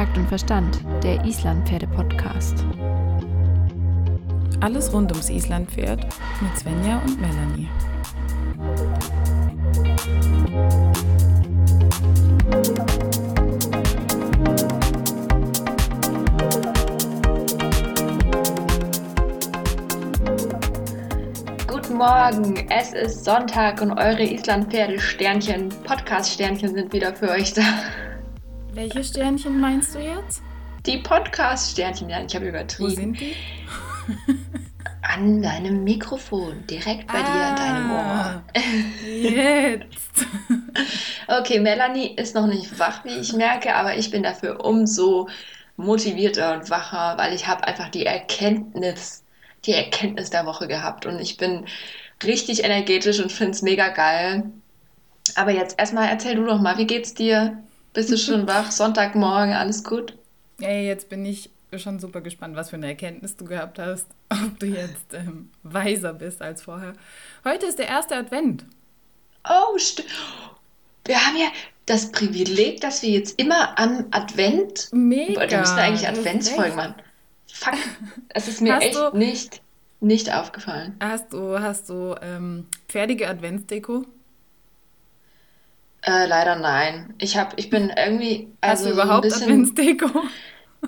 Takt und Verstand, der Islandpferde-Podcast. Alles rund ums Islandpferd mit Svenja und Melanie. Guten Morgen, es ist Sonntag und eure Islandpferde-Sternchen, Podcast-Sternchen sind wieder für euch da. Welche Sternchen meinst du jetzt? Die Podcast-Sternchen, ja, ich habe übertrieben. Wo sind die? An deinem Mikrofon, direkt bei dir in deinem Ohr. Ah, Jetzt. Okay, Melanie ist noch nicht wach, wie ich merke, aber ich bin dafür umso motivierter und wacher, weil ich habe einfach die Erkenntnis, die Erkenntnis der Woche gehabt und ich bin richtig energetisch und finde es mega geil. Aber jetzt erstmal erzähl du doch mal, wie geht's dir? Bist du schon wach? Sonntagmorgen, alles gut? Ey, jetzt bin ich schon super gespannt, was für eine Erkenntnis du gehabt hast, ob du jetzt ähm, weiser bist als vorher. Heute ist der erste Advent. Oh, stimmt. Wir haben ja das Privileg, dass wir jetzt immer am Advent. Mega. Wir müssen eigentlich Adventsfolgen machen. Fuck, es ist mir Hast echt du- nicht, nicht aufgefallen. Hast du, hast du ähm, fertige Adventsdeko? Äh, leider nein. Ich hab, ich bin irgendwie, Hast also du so ein überhaupt bisschen, Adventsdeko?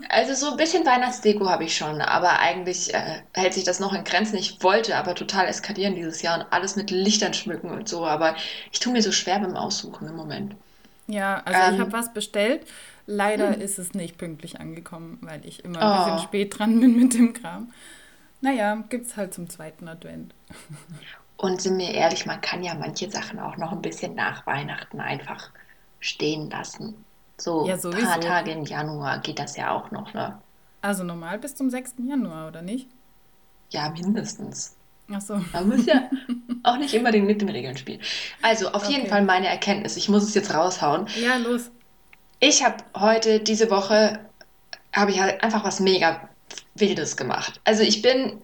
also so ein bisschen Weihnachtsdeko habe ich schon, aber eigentlich äh, hält sich das noch in Grenzen. Ich wollte aber total eskalieren dieses Jahr und alles mit Lichtern schmücken und so, aber ich tue mir so schwer beim Aussuchen im Moment. Ja, also ich Ähm. habe was bestellt. Leider ist es nicht pünktlich angekommen, weil ich immer ein bisschen Oh. spät dran bin mit dem Kram. Naja, gibt's halt zum zweiten Advent. Und sind wir ehrlich, man kann ja manche Sachen auch noch ein bisschen nach Weihnachten einfach stehen lassen. So Ja, ein paar Tage im Januar geht das ja auch noch, ne? Also normal bis zum 6. Januar, oder nicht? Ja, mindestens. Ach so. Man muss ja auch nicht unbedingt mit den Regeln spielen. Also auf jeden Okay. Fall meine Erkenntnis. Ich muss es jetzt raushauen. Ja, los. Ich habe heute, diese Woche, habe ich halt einfach was mega Wildes gemacht. Also ich bin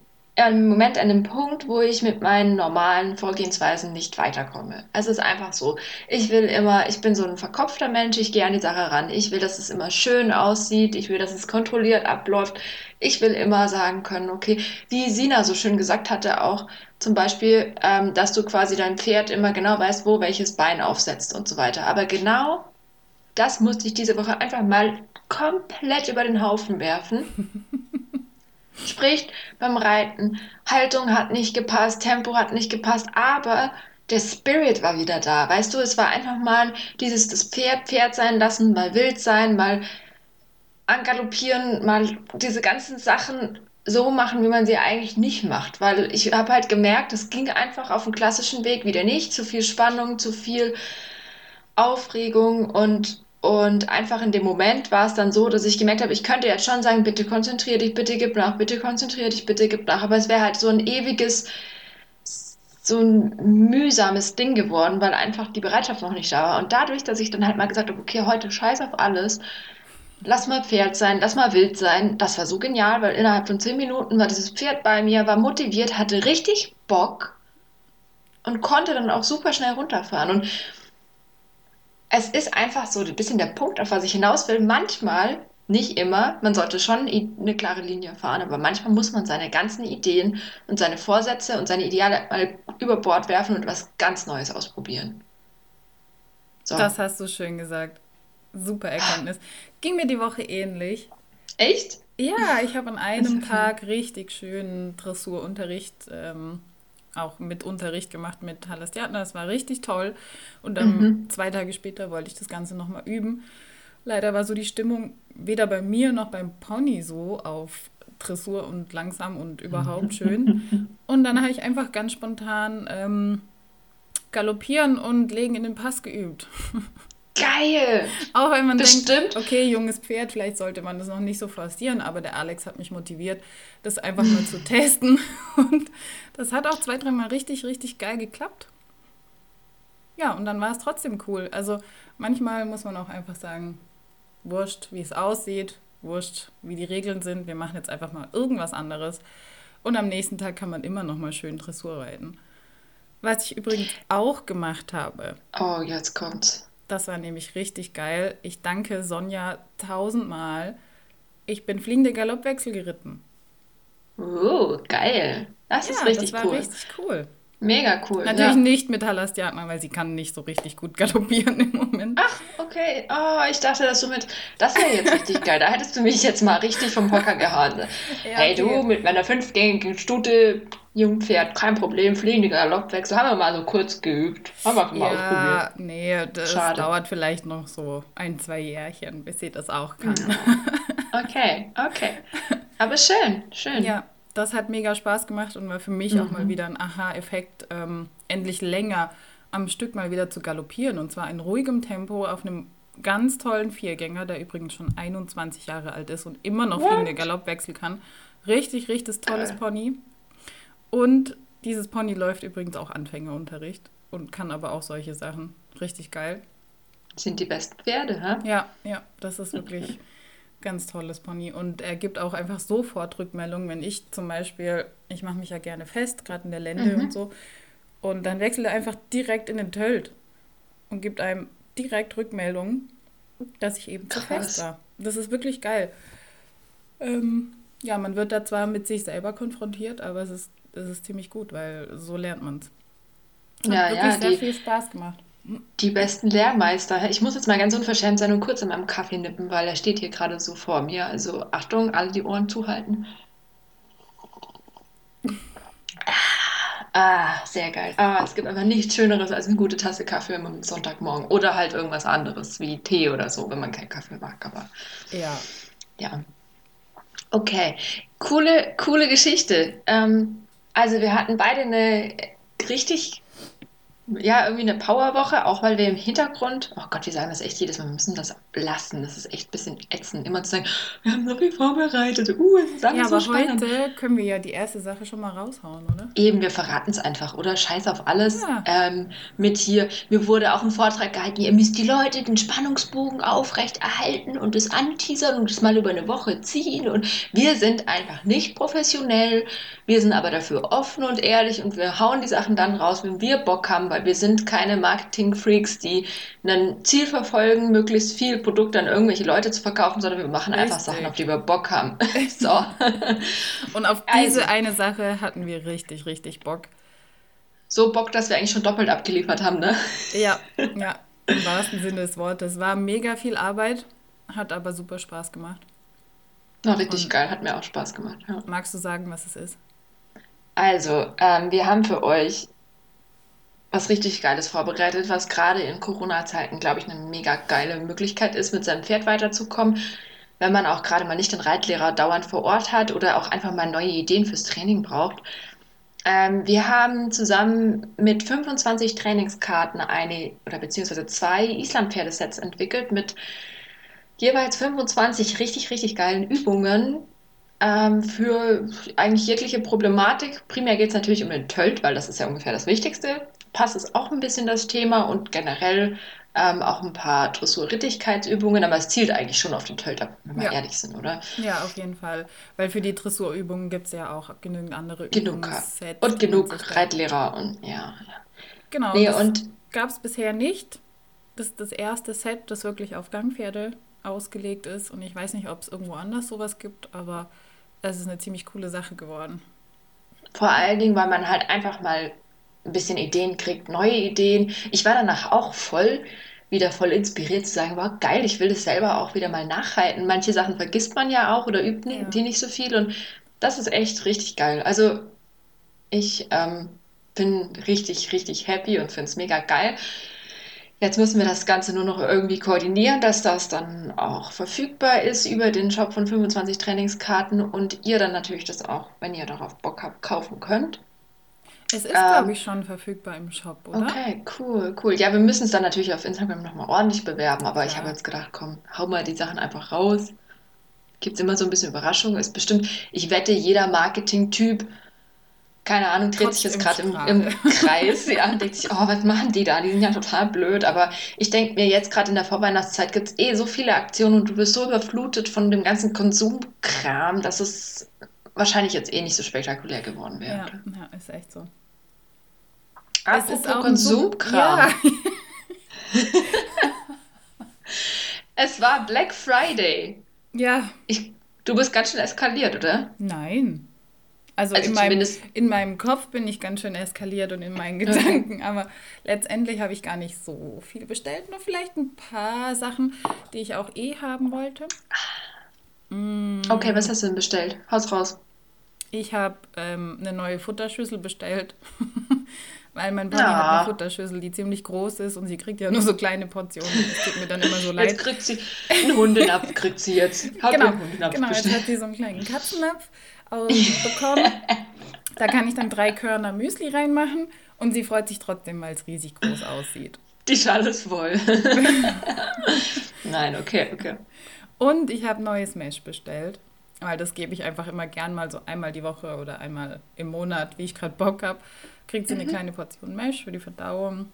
im Moment an dem Punkt, wo ich mit meinen normalen Vorgehensweisen nicht weiterkomme. Es ist einfach so. Ich will immer, ich bin so ein verkopfter Mensch, ich gehe an die Sache ran. Ich will, dass es immer schön aussieht. Ich will, dass es kontrolliert abläuft. Ich will immer sagen können, okay, wie Sina so schön gesagt hatte, auch zum Beispiel, ähm, dass du quasi dein Pferd immer genau weißt, wo welches Bein aufsetzt und so weiter. Aber genau das musste ich diese Woche einfach mal komplett über den Haufen werfen. Sprich, beim Reiten, Haltung hat nicht gepasst, Tempo hat nicht gepasst, aber der Spirit war wieder da. Weißt du, es war einfach mal dieses das Pferd Pferd sein lassen, mal wild sein, mal angaloppieren, mal diese ganzen Sachen so machen, wie man sie eigentlich nicht macht. Weil ich habe halt gemerkt, es ging einfach auf dem klassischen Weg wieder nicht. Zu viel Spannung, zu viel Aufregung und, und einfach in dem Moment war es dann so, dass ich gemerkt habe, ich könnte jetzt schon sagen, bitte konzentrier dich, bitte gib nach, bitte konzentrier dich, bitte gib nach. Aber es wäre halt so ein ewiges, so ein mühsames Ding geworden, weil einfach die Bereitschaft noch nicht da war. Und dadurch, dass ich dann halt mal gesagt habe, okay, heute scheiß auf alles, lass mal Pferd sein, lass mal wild sein, das war so genial, weil innerhalb von zehn Minuten war dieses Pferd bei mir, war motiviert, hatte richtig Bock und konnte dann auch super schnell runterfahren. Und es ist einfach so ein bisschen der Punkt, auf was ich hinaus will. Manchmal, nicht immer, man sollte schon eine klare Linie fahren, aber manchmal muss man seine ganzen Ideen und seine Vorsätze und seine Ideale mal über Bord werfen und was ganz Neues ausprobieren. So. Das hast du schön gesagt. Super Erkenntnis. Ging mir die Woche ähnlich. Echt? Ja, ich habe an einem Tag richtig schönen Dressurunterricht, ähm, auch mit Unterricht gemacht mit Halastiatna. Das war richtig toll. Und dann Mhm. zwei Tage später wollte ich das Ganze nochmal üben. Leider war so die Stimmung weder bei mir noch beim Pony so auf Dressur und langsam und überhaupt schön. Und dann habe ich einfach ganz spontan ähm, galoppieren und legen in den Pass geübt. Geil! Auch wenn man Bestimmt. denkt, okay, junges Pferd, vielleicht sollte man das noch nicht so forcieren, aber der Alex hat mich motiviert, das einfach mal zu testen. Und das hat auch zwei, dreimal richtig, richtig geil geklappt. Ja, und dann war es trotzdem cool. Also manchmal muss man auch einfach sagen, wurscht, wie es aussieht, wurscht, wie die Regeln sind, wir machen jetzt einfach mal irgendwas anderes. Und am nächsten Tag kann man immer noch mal schön Dressur reiten. Was ich übrigens auch gemacht habe, Oh, jetzt kommt's. Das war nämlich richtig geil. Ich danke Sonja tausendmal. Ich bin fliegende Galoppwechsel geritten. Oh, geil. Das ja, ist richtig das war cool. richtig cool. Mega cool. Natürlich ja. nicht mit Halastiatma, weil sie kann nicht so richtig gut galoppieren im Moment. Ach, okay. Oh, ich dachte, dass du mit. Das wäre jetzt richtig geil. Da hättest du mich jetzt mal richtig vom Hocker gehauen. hey, okay. du, mit meiner fünfgängigen Stute, Jungpferd, kein Problem, fliegende Galoppwechsel. Haben wir mal so kurz geübt. Haben wir mal Ja, ausprobiert. nee, das Schade. dauert vielleicht noch so ein, zwei Jährchen, bis sie das auch kann. Okay, okay. Aber schön, schön. Ja, das hat mega Spaß gemacht und war für mich auch mal Mhm. wieder ein Aha-Effekt, ähm, endlich länger am Stück mal wieder zu galoppieren. Und zwar in ruhigem Tempo auf einem ganz tollen Viergänger, der übrigens schon 21 Jahre alt ist und immer noch What? fliegende Galoppwechsel kann. Richtig, richtig tolles Geil. Pony. Und dieses Pony läuft übrigens auch Anfängerunterricht und kann aber auch solche Sachen. Richtig geil. Sind die besten Pferde, hä? Ja, ja, das ist wirklich ganz tolles Pony. Und er gibt auch einfach sofort Rückmeldungen, wenn ich zum Beispiel, ich mache mich ja gerne fest, gerade in der Lende Mhm. und so, und dann wechselt er einfach direkt in den Tölt und gibt einem direkt Rückmeldungen, dass ich eben zu Krass. fest war. Das ist wirklich geil. Ähm, ja, man wird da zwar mit sich selber konfrontiert, aber es ist, es ist ziemlich gut, weil so lernt man es. Hat Ja, wirklich ja, sehr die- viel Spaß gemacht. Die besten Lehrmeister. Ich muss jetzt mal ganz unverschämt sein und kurz an meinem Kaffee nippen, weil er steht hier gerade so vor mir. Also Achtung, alle die Ohren zuhalten. Ah, sehr geil. Ah, es gibt einfach nichts Schöneres als eine gute Tasse Kaffee am Sonntagmorgen. Oder halt irgendwas anderes, wie Tee oder so, wenn man keinen Kaffee mag. Aber Ja, ja. Okay, coole, coole Geschichte. Ähm, also wir hatten beide eine richtig, ja, irgendwie eine Powerwoche, auch weil wir im Hintergrund, oh Gott, wir sagen das echt jedes Mal, wir müssen das lassen. Das ist echt ein bisschen ätzend, immer zu sagen, wir haben so viel vorbereitet. Uh, es ist alles ja so aber spannend. heute können wir ja die erste Sache schon mal raushauen, oder? Eben, wir verraten es einfach, oder? Scheiß auf alles. Ja. Ähm, mit hier, mir wurde auch ein Vortrag gehalten, ihr müsst die Leute den Spannungsbogen aufrecht erhalten und es anteasern und es mal über eine Woche ziehen. Und wir sind einfach nicht professionell. Wir sind aber dafür offen und ehrlich und wir hauen die Sachen dann raus, wenn wir Bock haben, weil wir sind keine Marketing-Freaks, die ein Ziel verfolgen, möglichst viel Produkt an irgendwelche Leute zu verkaufen, sondern wir machen einfach Richtig. Sachen, auf die wir Bock haben. so. Und auf Also. diese eine Sache hatten wir richtig, richtig Bock. so Bock, dass wir eigentlich schon doppelt abgeliefert haben, ne? Ja, ja, im wahrsten Sinne des Wortes. War mega viel Arbeit, hat aber super Spaß gemacht. War richtig Und- geil, hat mir auch Spaß gemacht. Ja. Magst du sagen, was es ist? Also, ähm, wir haben für euch was richtig Geiles vorbereitet, was gerade in Corona-Zeiten, glaube ich, eine mega geile Möglichkeit ist, mit seinem Pferd weiterzukommen, wenn man auch gerade mal nicht den Reitlehrer dauernd vor Ort hat oder auch einfach mal neue Ideen fürs Training braucht. Ähm, wir haben zusammen mit 25 Trainingskarten eine oder beziehungsweise zwei Islandpferdesets entwickelt mit jeweils 25 richtig, richtig geilen Übungen, ähm, für eigentlich jegliche Problematik. Primär geht es natürlich um den Tölt, weil das ist ja ungefähr das Wichtigste. Pass ist auch ein bisschen das Thema und generell ähm, auch ein paar Dressur-Rittigkeitsübungen, aber es zielt eigentlich schon auf den Tölt ab, wenn wir Ja. ehrlich sind, oder? Ja, auf jeden Fall. Weil für die Dressurübungen gibt es ja auch genügend andere Genug Übungssets. Und genug Reitlehrer und ja. ja. Genau, Nee, das und gab es bisher nicht. Das ist das erste Set, das wirklich auf Gangpferde ausgelegt ist. Und ich weiß nicht, ob es irgendwo anders sowas gibt, aber es ist eine ziemlich coole Sache geworden. Vor allen Dingen, weil man halt einfach mal ein bisschen Ideen kriegt, neue Ideen. Ich war danach auch voll, wieder voll inspiriert zu sagen, wow, geil, ich will das selber auch wieder mal nachhalten. Manche Sachen vergisst man ja auch oder übt Ja. die nicht so viel und das ist echt richtig geil. Also ich ähm, bin richtig, richtig happy und finde es mega geil. Jetzt müssen wir das Ganze nur noch irgendwie koordinieren, dass das dann auch verfügbar ist über den Shop von 25 Trainingskarten und ihr dann natürlich das auch, wenn ihr darauf Bock habt, kaufen könnt. Es ist, Ähm, glaube ich, schon verfügbar im Shop, oder? Okay, cool, cool. Ja, wir müssen es dann natürlich auf Instagram nochmal ordentlich bewerben, aber ich Klar. habe jetzt gedacht, komm, hau mal die Sachen einfach raus. Gibt es immer so ein bisschen Überraschung. Ist bestimmt, ich wette, jeder Marketing-Typ, keine Ahnung, dreht sich jetzt gerade im im, Kreis, ja, und denkt sich, oh, was machen die da? Die sind ja total blöd. Aber ich denke mir, jetzt gerade in der Vorweihnachtszeit gibt es eh so viele Aktionen und du wirst so überflutet von dem ganzen Konsumkram, dass es wahrscheinlich jetzt eh nicht so spektakulär geworden wäre. Ja, ja, ist echt so. Apropos ein Konsumkram. Ja. Es war Black Friday. Ja. Ich, du bist ganz schön eskaliert, oder? Nein. Also, Also in, meinem, zumindest- in meinem Kopf bin ich ganz schön eskaliert und in meinen Gedanken, aber letztendlich habe ich gar nicht so viel bestellt. Nur vielleicht ein paar Sachen, die ich auch eh haben wollte. Okay, was hast du denn bestellt? Haus raus. Ich habe ähm, eine neue Futterschüssel bestellt, weil mein Pony Ja. hat eine Futterschüssel, die ziemlich groß ist und sie kriegt ja nur so kleine Portionen. Das tut mir dann immer so leid. Jetzt kriegt sie einen Hundenapf, kriegt sie jetzt. Hab Genau, genau, jetzt hat sie so einen kleinen Katzennapf aus- bekommen. Da kann ich dann drei Körner Müsli reinmachen und sie freut sich trotzdem, weil es riesig groß aussieht. Die Schale ist voll. Nein, okay, okay. Und ich habe neues Mesh bestellt, weil das gebe ich einfach immer gern mal so einmal die Woche oder einmal im Monat, wie ich gerade Bock habe. Kriegt sie eine Mhm. kleine Portion Mesh für die Verdauung.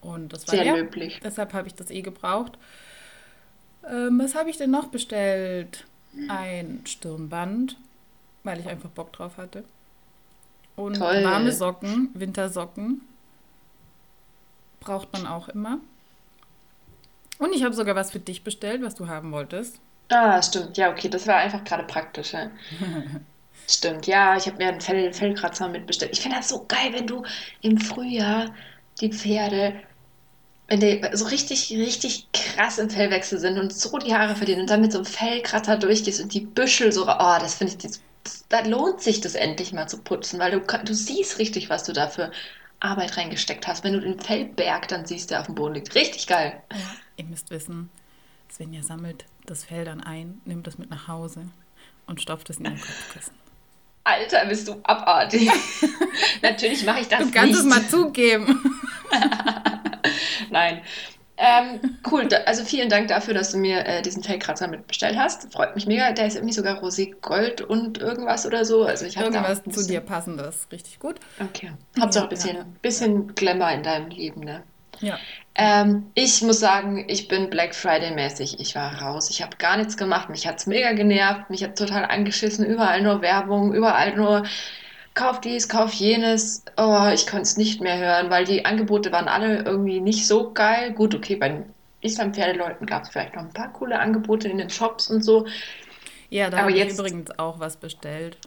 Und das war Sehr leer. löblich. Deshalb habe ich das eh gebraucht. Ähm, was habe ich denn noch bestellt? Ein Stirnband, weil ich einfach Bock drauf hatte. Und Toll. warme Socken, Wintersocken. Braucht man auch immer. Und ich habe sogar was für dich bestellt, was du haben wolltest. Ah, stimmt. Ja, okay, das war einfach gerade praktisch. Ja. Stimmt, ja, ich habe mir einen Fell, Fellkratzer mitbestellt. Ich finde das so geil, wenn du im Frühjahr die Pferde, wenn die so richtig, richtig krass im Fellwechsel sind und so die Haare verlieren und dann mit so einem Fellkratzer durchgehst und die Büschel so, oh, das finde ich, das, da lohnt sich das endlich mal zu putzen, weil du, du siehst richtig, was du da für Arbeit reingesteckt hast. Wenn du den Fellberg dann siehst, der auf dem Boden liegt. Richtig geil. Ihr müsst wissen, Svenja sammelt das Fell dann ein, nimmt das mit nach Hause und stopft es in ihr Kopfkissen. Alter, bist du abartig. Natürlich mache ich das Du kannst es nicht. mal zugeben. Nein. Ähm, cool, da, also vielen Dank dafür, dass du mir äh, diesen Fellkratzer mitbestellt hast. Freut mich mega. Der ist irgendwie sogar rosé Gold und irgendwas oder so. Also ich Irgendwas zu dir passendes. Richtig gut. Okay. Hauptsache ein bisschen, ja. bisschen Glamour in deinem Leben, ne? Ja. Ähm, ich muss sagen, ich bin Black Friday-mäßig. Ich war raus. Ich habe gar nichts gemacht. Mich hat's mega genervt. Mich hat total angeschissen. Überall nur Werbung, überall nur kauf dies, kauf jenes. Oh, ich konnte es nicht mehr hören, weil die Angebote waren alle irgendwie nicht so geil. Gut, okay, bei den Islam-Pferdeleuten gab es vielleicht noch ein paar coole Angebote in den Shops und so. Ja, da habe ich jetzt- übrigens auch was bestellt.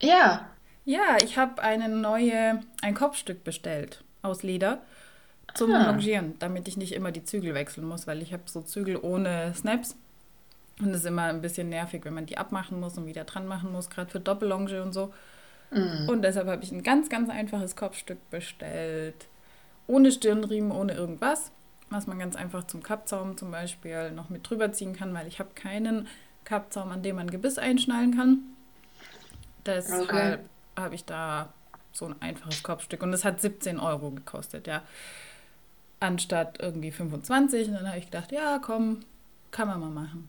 Ja, Ja, ich habe eine neue, ein Kopfstück bestellt aus Leder zum Ah. Longieren, damit ich nicht immer die Zügel wechseln muss, weil ich habe so Zügel ohne Snaps. Und es ist immer ein bisschen nervig, wenn man die abmachen muss und wieder dran machen muss, gerade für Doppellonge und so. Und deshalb habe ich ein ganz, ganz einfaches Kopfstück bestellt. Ohne Stirnriemen, ohne irgendwas. Was man ganz einfach zum Kappzaum zum Beispiel noch mit drüber ziehen kann, weil ich habe keinen Kappzaum, an dem man Gebiss einschnallen kann. Deshalb Okay. habe ich da so ein einfaches Kopfstück. Und es hat 17 Euro gekostet, ja. Anstatt irgendwie 25. Und dann habe ich gedacht, ja, komm, kann man mal machen.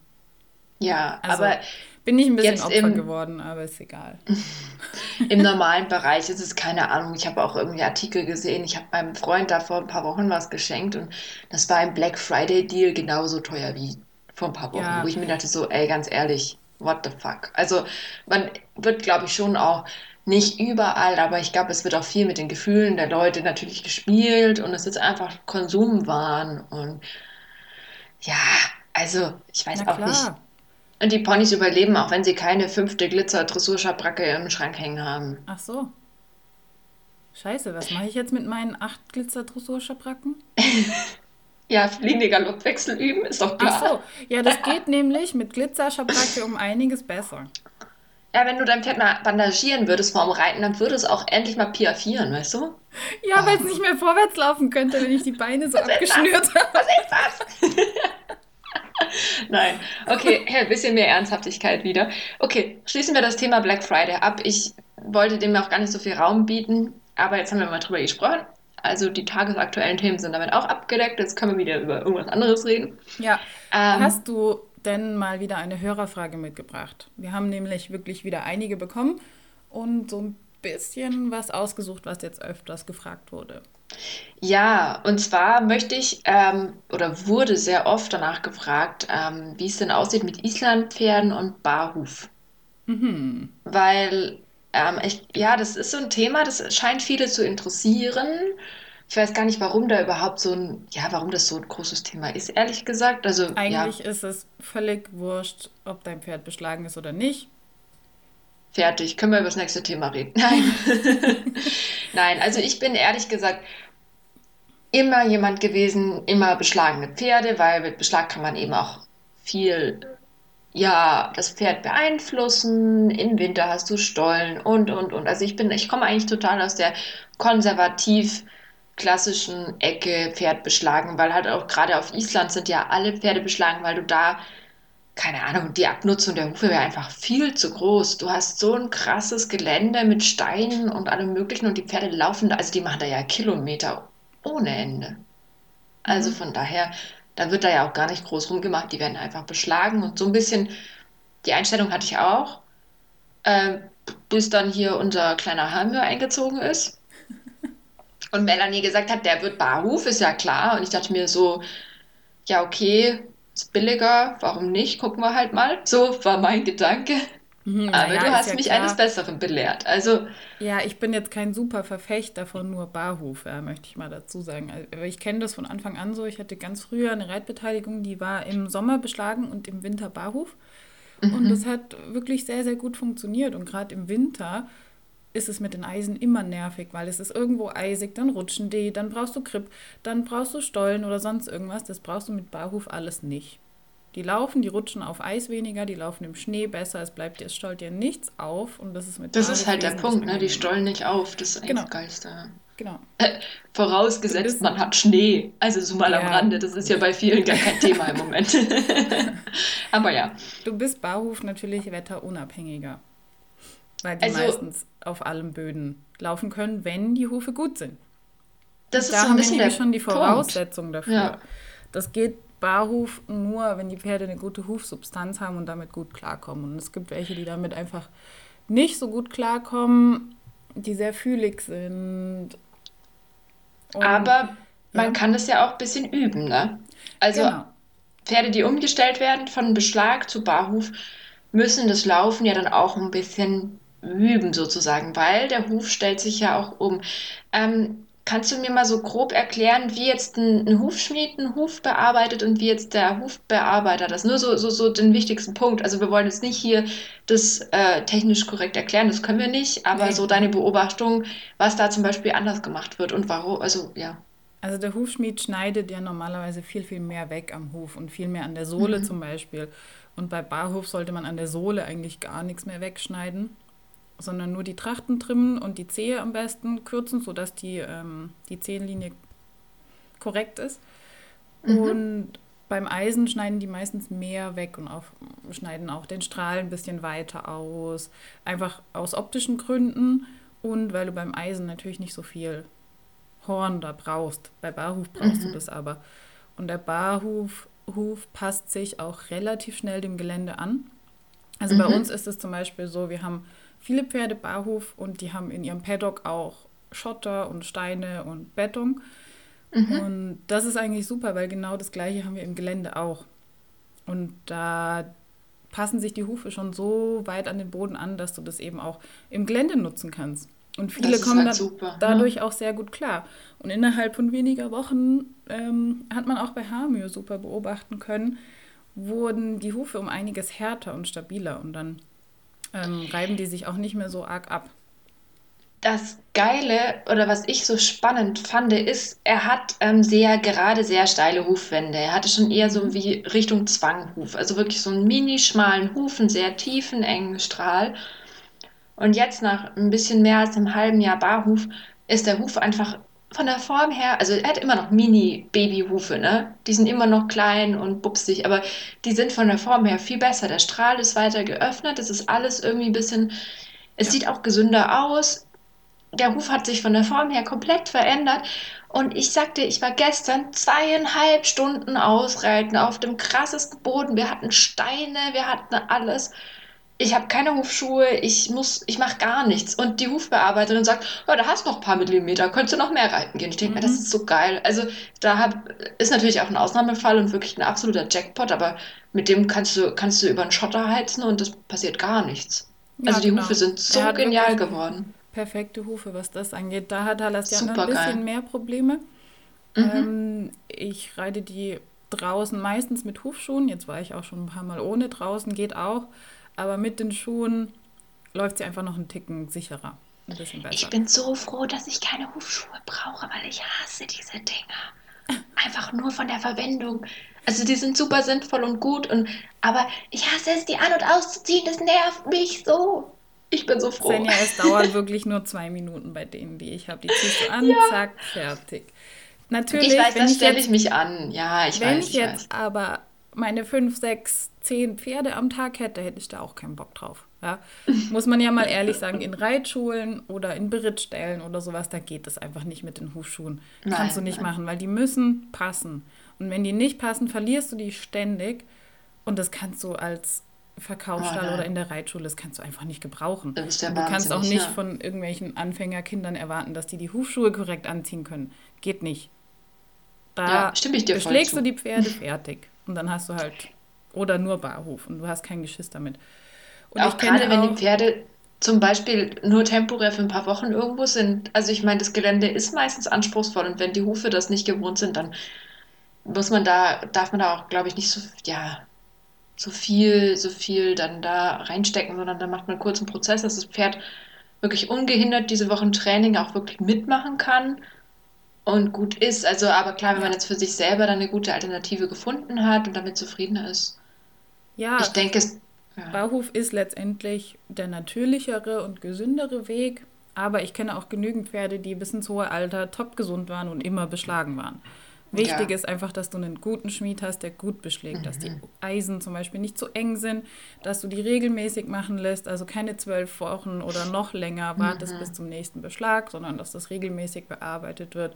ja, Also, aber Bin ich ein bisschen Opfer im- geworden, aber ist egal. Im normalen Bereich ist es keine Ahnung. Ich habe auch irgendwie Artikel gesehen. Ich habe meinem Freund da vor ein paar Wochen was geschenkt und das war im Black Friday Deal genauso teuer wie vor ein paar Wochen. Ja. Wo ich mir dachte so, ey, ganz ehrlich, what the fuck? Also man wird, glaube ich, schon auch nicht überall, aber ich glaube, es wird auch viel mit den Gefühlen der Leute natürlich gespielt und es ist einfach Konsumwahn und ja, also ich weiß auch nicht. Und die Ponys überleben, auch wenn sie keine fünfte Glitzer-Dressurschabracke im Schrank hängen haben. Ach so. Scheiße, was mache ich jetzt mit meinen acht Glitzer-Dressurschabracken? Ja, fliegende Galoppwechsel üben, ist doch klar. Ach so, ja, das geht nämlich mit Glitzerschabracke um einiges besser. Ja, wenn du dein Pferd mal bandagieren würdest vorm Reiten, dann würde es auch endlich mal piaffieren, weißt du? Ja, weil es nicht mehr vorwärts laufen könnte, wenn ich die Beine so abgeschnürt habe. Was ist das? Nein. Okay, ein bisschen mehr Ernsthaftigkeit wieder. Okay, schließen wir das Thema Black Friday ab. Ich wollte dem auch gar nicht so viel Raum bieten, aber jetzt haben wir mal drüber gesprochen. Also die tagesaktuellen Themen sind damit auch abgedeckt. Jetzt können wir wieder über irgendwas anderes reden. Ja, Ähm, hast du denn mal wieder eine Hörerfrage mitgebracht? Wir haben nämlich wirklich wieder einige bekommen und so ein bisschen was ausgesucht, was jetzt öfters gefragt wurde. Ja, und zwar möchte ich ähm, oder wurde sehr oft danach gefragt, ähm, wie es denn aussieht mit Islandpferden und Barhuf. Weil, ähm, ich, ja, das ist so ein Thema, das scheint viele zu interessieren. Ich weiß gar nicht, warum da überhaupt so ein, ja, warum das so ein großes Thema ist, ehrlich gesagt. Also, Eigentlich ja, ist es völlig wurscht, ob dein Pferd beschlagen ist oder nicht. fertig. Können wir über das nächste Thema reden? Nein. Nein, also ich bin ehrlich gesagt immer jemand gewesen, immer beschlagene Pferde, weil mit Beschlag kann man eben auch viel, ja, das Pferd beeinflussen. Im Winter hast du Stollen und, und, und. Also ich bin, ich komme eigentlich total aus der konservativ klassischen Ecke Pferd beschlagen, weil halt auch gerade auf Island sind ja alle Pferde beschlagen, weil du da, keine Ahnung, die Abnutzung der Hufe wäre einfach viel zu groß. Du hast so ein krasses Gelände mit Steinen und allem Möglichen und die Pferde laufen da, also die machen da ja Kilometer ohne Ende. Also Mhm. von daher, da wird da ja auch gar nicht groß rumgemacht, die werden einfach beschlagen und so ein bisschen, die Einstellung hatte ich auch, äh, bis dann hier unser kleiner Hammer eingezogen ist. Und Melanie gesagt hat, der wird Barhof, ist ja klar. Und ich dachte mir so, ja, okay, ist billiger, warum nicht? Gucken wir halt mal. So war mein Gedanke. Mhm, Aber naja, du hast ja mich eines klar. Besseren belehrt. Also, Ja, ich bin jetzt kein super Verfechter von nur Barhof, ja, möchte ich mal dazu sagen. Also, ich kenne das von Anfang an so. Ich hatte ganz früher eine Reitbeteiligung, die war im Sommer beschlagen und im Winter Barhof. Und das hat wirklich sehr, sehr gut funktioniert. Und gerade im Winter ist es mit den Eisen immer nervig, weil es ist irgendwo eisig, dann rutschen die, dann brauchst du Grip, dann brauchst du Stollen oder sonst irgendwas. Das brauchst du mit Barhof alles nicht. Die laufen, die rutschen auf Eis weniger, die laufen im Schnee besser, es bleibt dir, es stollt dir nichts auf und das ist mit das ist halt der Punkt, ne? Die stollen nicht auf. Das ist eigentlich Genau, das Geilste. genau. Du Vorausgesetzt, man hat Schnee. Also so mal am ja, Rande. Das ist ja bei vielen gar kein Thema im Moment. Aber ja. Du bist Barhof natürlich wetterunabhängiger, weil die Also, meistens auf allen Böden laufen können, wenn die Hufe gut sind. das Und ist da so ein haben wir bisschen nämlich der schon die Punkt. Voraussetzung dafür. Ja. Das geht Barhof nur, wenn die Pferde eine gute Hufsubstanz haben und damit gut klarkommen. Und es gibt welche, die damit einfach nicht so gut klarkommen, die sehr fühlig sind. Und Aber man ja, kann das ja auch ein bisschen üben, ne? Also genau. Pferde, die umgestellt werden von Beschlag zu Barhuf, müssen das Laufen ja dann auch ein bisschen üben sozusagen, weil der Huf stellt sich ja auch um. Ähm, kannst du mir mal so grob erklären, wie jetzt ein, ein Hufschmied einen Huf bearbeitet und wie jetzt der Hufbearbeiter das? Nur so, so, so den wichtigsten Punkt. Also wir wollen jetzt nicht hier das äh, technisch korrekt erklären, das können wir nicht, aber so Nee. deine Beobachtung, was da zum Beispiel anders gemacht wird und warum, also ja. Also der Hufschmied schneidet ja normalerweise viel, viel mehr weg am Huf und viel mehr an der Sohle zum Beispiel. Und bei Barhof sollte man an der Sohle eigentlich gar nichts mehr wegschneiden, sondern nur die Trachten trimmen und die Zehe am besten kürzen, sodass die, ähm, die Zehenlinie korrekt ist. Und beim Eisen schneiden die meistens mehr weg und auch, schneiden auch den Strahl ein bisschen weiter aus. Einfach aus optischen Gründen und weil du beim Eisen natürlich nicht so viel Horn da brauchst. Bei Barhuf brauchst du das aber. Und der Barhuf Huf passt sich auch relativ schnell dem Gelände an. Also bei uns ist es zum Beispiel so, wir haben viele Pferde Barhof und die haben in ihrem Paddock auch Schotter und Steine und Bettung. Und das ist eigentlich super, weil genau das gleiche haben wir im Gelände auch. Und da passen sich die Hufe schon so weit an den Boden an, dass du das eben auch im Gelände nutzen kannst. Und viele kommen halt super, ne? dadurch auch sehr gut klar. Und innerhalb von weniger Wochen ähm, hat man auch bei Hamir super beobachten können, wurden die Hufe um einiges härter und stabiler und dann ähm, reiben die sich auch nicht mehr so arg ab. Das Geile oder was ich so spannend fand, ist, er hat ähm, sehr gerade sehr steile Hufwände. Er hatte schon eher so wie Richtung Zwanghuf, also wirklich so einen mini schmalen Huf, einen sehr tiefen, engen Strahl. Und jetzt nach ein bisschen mehr als einem halben Jahr Barhuf ist der Huf einfach von der Form her, also er hat immer noch Mini-Baby-Hufe, ne? Die sind immer noch klein und bupsig, aber die sind von der Form her viel besser. Der Strahl ist weiter geöffnet, es ist alles irgendwie ein bisschen, es Ja. sieht auch gesünder aus. Der Huf hat sich von der Form her komplett verändert. Und ich sagte, ich war gestern zweieinhalb Stunden ausreiten auf dem krassesten Boden. Wir hatten Steine, wir hatten alles. Ich habe keine Hufschuhe, ich muss, ich mache gar nichts. Und die Hufbearbeiterin sagt, ja, da hast du noch ein paar Millimeter, könntest du noch mehr reiten gehen. Ich denke mir, das ist so geil. Also da hab, ist natürlich auch ein Ausnahmefall und wirklich ein absoluter Jackpot, aber mit dem kannst du, kannst du über einen Schotter heizen und das passiert gar nichts. Ja, Also die genau. Hufe sind so genial geworden. perfekte Hufe, was das angeht. Da hat Halas ja ein bisschen geil. mehr Probleme. Mhm. Ähm, ich reite die draußen meistens mit Hufschuhen. Jetzt war ich auch schon ein paar Mal ohne draußen, geht auch. Aber mit den Schuhen läuft sie einfach noch einen Ticken sicherer. Ein bisschen besser. Ich bin so froh, dass ich keine Hufschuhe brauche, weil ich hasse diese Dinger. Einfach nur von der Verwendung. Also die sind super sinnvoll und gut, und, aber ich hasse es, die an- und auszuziehen. Das nervt mich so. Ich bin so froh. Senja, es dauert wirklich nur zwei Minuten bei denen, die ich habe. Die ziehst du an, ja. zack, fertig. Natürlich. Ich weiß, da stelle ich mich an. Ja, ich wenn weiß. Wenn ich, jetzt weiß. aber meine fünf, sechs, zehn Pferde am Tag hätte, hätte ich da auch keinen Bock drauf. Ja? Muss man ja mal ehrlich sagen, in Reitschulen oder in Berittstellen oder sowas, da geht das einfach nicht mit den Hufschuhen. Nein, Kannst du nicht nein. machen, weil die müssen passen. Und wenn die nicht passen, verlierst du die ständig. Und das kannst du als Verkaufsstall oh, oder in der Reitschule, das kannst du einfach nicht gebrauchen. Das ist ja du kannst auch nicht ja. von irgendwelchen Anfängerkindern erwarten, dass die die Hufschuhe korrekt anziehen können. Geht nicht. Da ja, stimme ich dir beschlägst du die Pferde fertig. Und dann hast du halt, oder nur Barhof und du hast kein Geschiss damit. Und auch gerade wenn die Pferde zum Beispiel nur temporär für ein paar Wochen irgendwo sind. Also ich meine, das Gelände ist meistens anspruchsvoll und wenn die Hufe das nicht gewohnt sind, dann muss man da, darf man da auch, glaube ich, nicht so, ja, so viel, so viel dann da reinstecken, sondern dann macht man einen kurzen Prozess, dass das Pferd wirklich ungehindert diese Wochen Training auch wirklich mitmachen kann und gut ist. Also, aber klar, wenn man jetzt für sich selber dann eine gute Alternative gefunden hat und damit zufrieden ist. Ja, ich denke, es. Ja. Bauhof ist letztendlich der natürlichere und gesündere Weg, aber ich kenne auch genügend Pferde, die bis ins hohe Alter top gesund waren und immer beschlagen waren. Wichtig ja. ist einfach, dass du einen guten Schmied hast, der gut beschlägt, mhm. dass die mhm. Eisen zum Beispiel nicht zu eng sind, dass du die regelmäßig machen lässt, also keine zwölf Wochen oder noch länger wartest mhm. bis zum nächsten Beschlag, sondern dass das regelmäßig bearbeitet wird.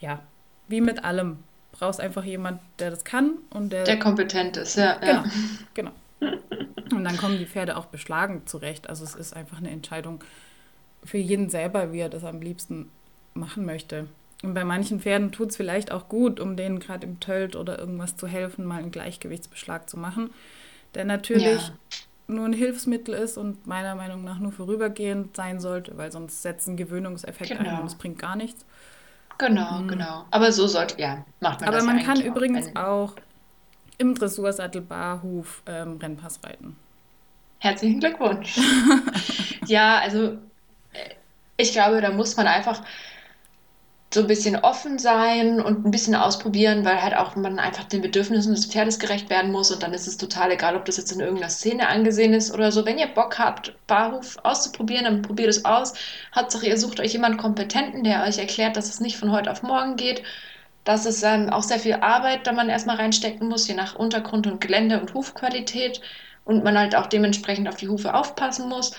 Ja, wie mit allem. Brauchst einfach jemand, der das kann und der. Der kompetent ist, ja. Genau, ja. genau. Und dann kommen die Pferde auch beschlagen zurecht. Also es ist einfach eine Entscheidung für jeden selber, wie er das am liebsten machen möchte. Und bei manchen Pferden tut es vielleicht auch gut, um denen gerade im Tölt oder irgendwas zu helfen, mal einen Gleichgewichtsbeschlag zu machen, der natürlich ja. nur ein Hilfsmittel ist und meiner Meinung nach nur vorübergehend sein sollte, weil sonst setzt ein Gewöhnungseffekt genau. ein und es bringt gar nichts. Genau, mhm. genau. Aber so sollte, ja, macht man Aber das man ja kann übrigens auch, auch im Dressursattel Barhuf ähm, Rennpass reiten. Herzlichen Glückwunsch. ja, also äh, ich glaube, da muss man einfach so ein bisschen offen sein und ein bisschen ausprobieren, weil halt auch man einfach den Bedürfnissen des Pferdes gerecht werden muss und dann ist es total egal, ob das jetzt in irgendeiner Szene angesehen ist oder so. Wenn ihr Bock habt, Barhof auszuprobieren, dann probiert es aus. Hauptsache, ihr sucht euch jemanden Kompetenten, der euch erklärt, dass es nicht von heute auf morgen geht, dass es ähm, auch sehr viel Arbeit, da man erstmal reinstecken muss, je nach Untergrund und Gelände und Hufqualität und man halt auch dementsprechend auf die Hufe aufpassen muss.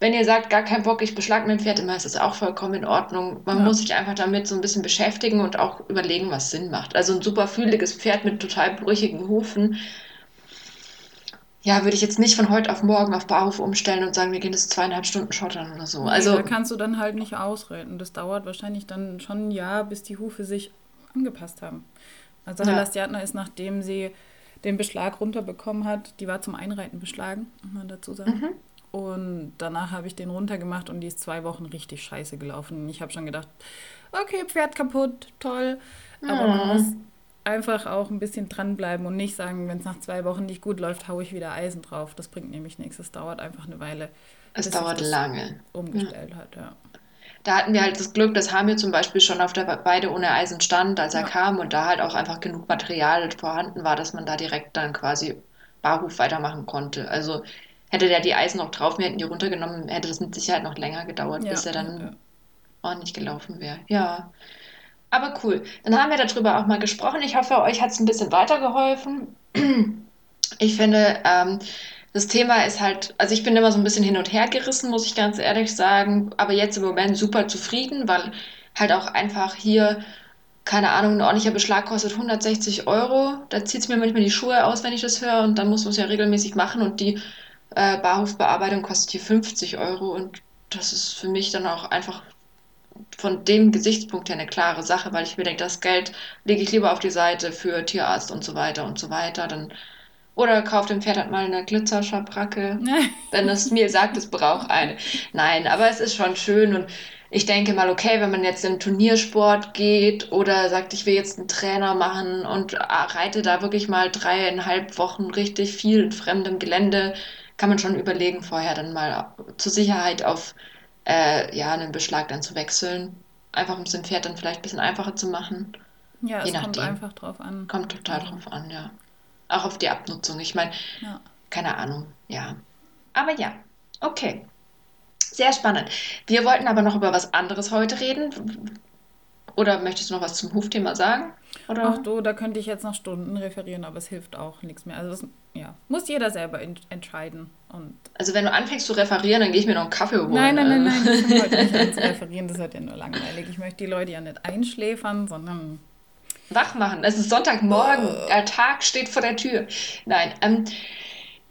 Wenn ihr sagt, gar kein Bock, ich beschlag mein Pferd immer, ist das auch vollkommen in Ordnung. Man ja. muss sich einfach damit so ein bisschen beschäftigen und auch überlegen, was Sinn macht. Also ein super fühliges Pferd mit total brüchigen Hufen, ja, würde ich jetzt nicht von heute auf morgen auf Barhof umstellen und sagen, wir gehen jetzt zweieinhalb Stunden schottern oder so. Also da kannst du dann halt nicht ausreden. Das dauert wahrscheinlich dann schon ein Jahr, bis die Hufe sich angepasst haben. Also ja. Halastiatna ist, nachdem sie den Beschlag runterbekommen hat, die war zum Einreiten beschlagen, muss man dazu sagen. Mhm. Und danach habe ich den runtergemacht und die ist zwei Wochen richtig scheiße gelaufen. Ich habe schon gedacht, okay, Pferd kaputt, toll. Aber mhm. man muss einfach auch ein bisschen dranbleiben und nicht sagen, wenn es nach zwei Wochen nicht gut läuft, haue ich wieder Eisen drauf. Das bringt nämlich nichts. Es dauert einfach eine Weile. Es dauert lange. Umgestellt ja. hat, ja. Da hatten wir halt das Glück, dass Hamir zum Beispiel schon auf der Weide ohne Eisen stand, als er ja. kam und da halt auch einfach genug Material vorhanden war, dass man da direkt dann quasi Barhof weitermachen konnte. Also hätte der die Eisen noch drauf, wir hätten die runtergenommen, hätte das mit Sicherheit noch länger gedauert, ja, bis er dann ja. ordentlich gelaufen wäre. Ja. Aber cool. Dann haben wir darüber auch mal gesprochen. Ich hoffe, euch hat es ein bisschen weitergeholfen. Ich finde, ähm, das Thema ist halt, also ich bin immer so ein bisschen hin und her gerissen, muss ich ganz ehrlich sagen. Aber jetzt im Moment super zufrieden, weil halt auch einfach hier, keine Ahnung, ein ordentlicher Beschlag kostet 160 Euro. Da zieht es mir manchmal die Schuhe aus, wenn ich das höre. Und dann muss man es ja regelmäßig machen. Und die äh, Barhofbearbeitung kostet hier 50 Euro und das ist für mich dann auch einfach von dem Gesichtspunkt her eine klare Sache, weil ich mir denke, das Geld lege ich lieber auf die Seite für Tierarzt und so weiter und so weiter. Dann, Oder kauft dem Pferd halt mal eine Glitzerschabracke, wenn es mir sagt, es braucht eine. Nein, aber es ist schon schön und ich denke mal, okay, wenn man jetzt im Turniersport geht oder sagt, ich will jetzt einen Trainer machen und reite da wirklich mal dreieinhalb Wochen richtig viel in fremdem Gelände, kann man schon überlegen, vorher dann mal zur Sicherheit auf äh, ja, einen Beschlag dann zu wechseln. Einfach um es dem Pferd dann vielleicht ein bisschen einfacher zu machen. Ja, Je es nachdem. kommt einfach drauf an. Kommt total drauf an, ja. Auch auf die Abnutzung. Ich meine, ja. keine Ahnung, ja. Aber ja, okay. Sehr spannend. Wir wollten aber noch über was anderes heute reden. Oder möchtest du noch was zum Hufthema sagen? Oder? Ach du, da könnte ich jetzt noch Stunden referieren, aber es hilft auch nichts mehr. Also das, ja, muss jeder selber entscheiden. Und also wenn du anfängst zu referieren, dann gehe ich mir noch einen Kaffee holen. Nein, nein, nein, nein, ich heute nicht an zu referieren, das wird ja nur langweilig. Ich möchte die Leute ja nicht einschläfern, sondern wach machen. Es ist Sonntagmorgen, oh. der Tag steht vor der Tür. Nein, ähm,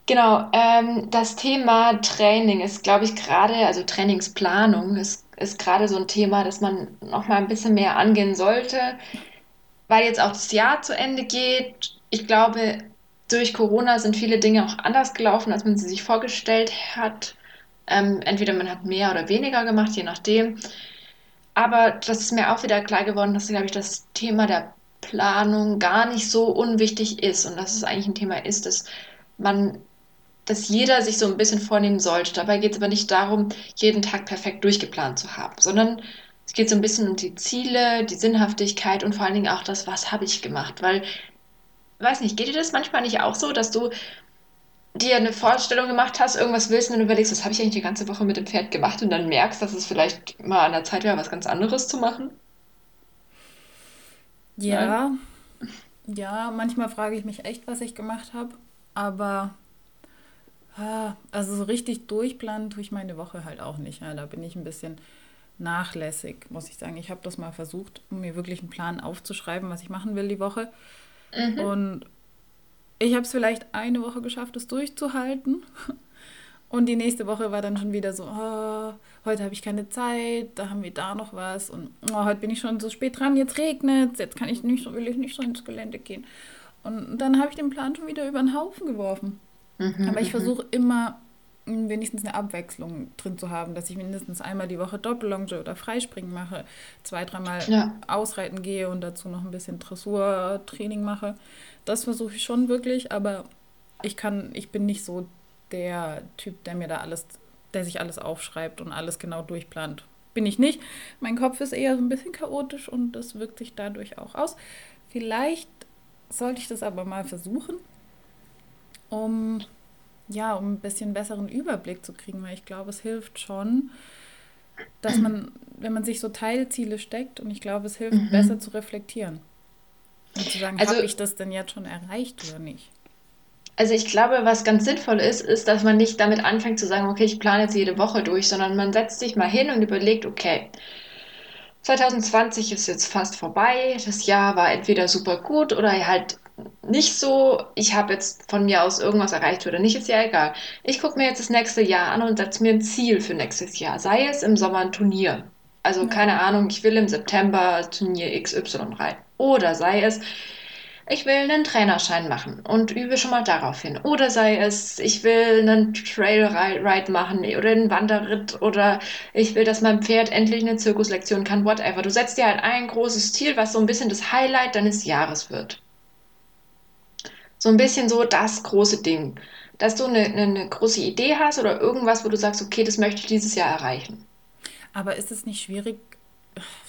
genau, ähm, das Thema Training ist, glaube ich, gerade, also Trainingsplanung ist, ist gerade so ein Thema, das man noch mal ein bisschen mehr angehen sollte, weil jetzt auch das Jahr zu Ende geht. Ich glaube, durch Corona sind viele Dinge auch anders gelaufen, als man sie sich vorgestellt hat. Ähm, entweder man hat mehr oder weniger gemacht, je nachdem. Aber das ist mir auch wieder klar geworden, dass, glaube ich, das Thema der Planung gar nicht so unwichtig ist und dass es eigentlich ein Thema ist, dass man, dass jeder sich so ein bisschen vornehmen sollte. Dabei geht es aber nicht darum, jeden Tag perfekt durchgeplant zu haben, sondern es geht so ein bisschen um die Ziele, die Sinnhaftigkeit und vor allen Dingen auch das, was habe ich gemacht. Weil, weiß nicht, geht dir das manchmal nicht auch so, dass du dir eine Vorstellung gemacht hast, irgendwas willst und dann überlegst, was habe ich eigentlich die ganze Woche mit dem Pferd gemacht und dann merkst, dass es vielleicht mal an der Zeit wäre, was ganz anderes zu machen? Ja, ja, manchmal frage ich mich echt, was ich gemacht habe, aber ah, also so richtig durchplanen tue ich meine Woche halt auch nicht. Ja, da bin ich ein bisschen nachlässig, muss ich sagen. Ich habe das mal versucht, um mir wirklich einen Plan aufzuschreiben, was ich machen will die Woche. Mhm. Und ich habe es vielleicht eine Woche geschafft, es durchzuhalten. Und die nächste Woche war dann schon wieder so, oh, heute habe ich keine Zeit, da haben wir da noch was und oh, heute bin ich schon so spät dran, jetzt regnet es, jetzt kann ich nicht so, will ich nicht so ins Gelände gehen. Und dann habe ich den Plan schon wieder über den Haufen geworfen. Mhm, Aber ich mhm. versuche immer wenigstens eine Abwechslung drin zu haben, dass ich mindestens einmal die Woche Doppellonge oder Freispringen mache, zwei, dreimal ja. ausreiten gehe und dazu noch ein bisschen Dressurtraining mache. Das versuche ich schon wirklich, aber ich kann, ich bin nicht so der Typ, der mir da alles, der sich alles aufschreibt und alles genau durchplant. Bin ich nicht. Mein Kopf ist eher so ein bisschen chaotisch und das wirkt sich dadurch auch aus. Vielleicht sollte ich das aber mal versuchen, um ja, um ein bisschen besseren Überblick zu kriegen, weil ich glaube, es hilft schon, dass man, wenn man sich so Teilziele steckt, und ich glaube, es hilft, mhm. besser zu reflektieren. Und zu sagen, also, habe ich das denn jetzt schon erreicht oder nicht? Also ich glaube, was ganz sinnvoll ist, ist, dass man nicht damit anfängt zu sagen, okay, ich plane jetzt jede Woche durch, sondern man setzt sich mal hin und überlegt, okay, 2020 ist jetzt fast vorbei, das Jahr war entweder super gut oder halt nicht so, ich habe jetzt von mir aus irgendwas erreicht oder nicht, ist ja egal. Ich gucke mir jetzt das nächste Jahr an und setze mir ein Ziel für nächstes Jahr, sei es im Sommer ein Turnier. Also keine Ahnung, ich will im September Turnier XY reiten. Oder sei es, ich will einen Trainerschein machen und übe schon mal darauf hin. Oder sei es, ich will einen Trailride machen oder einen Wanderritt oder ich will, dass mein Pferd endlich eine Zirkuslektion kann, whatever. Du setzt dir halt ein großes Ziel, was so ein bisschen das Highlight deines Jahres wird. So ein bisschen so das große Ding. Dass du eine, eine große Idee hast oder irgendwas, wo du sagst, okay, das möchte ich dieses Jahr erreichen. Aber ist es nicht schwierig,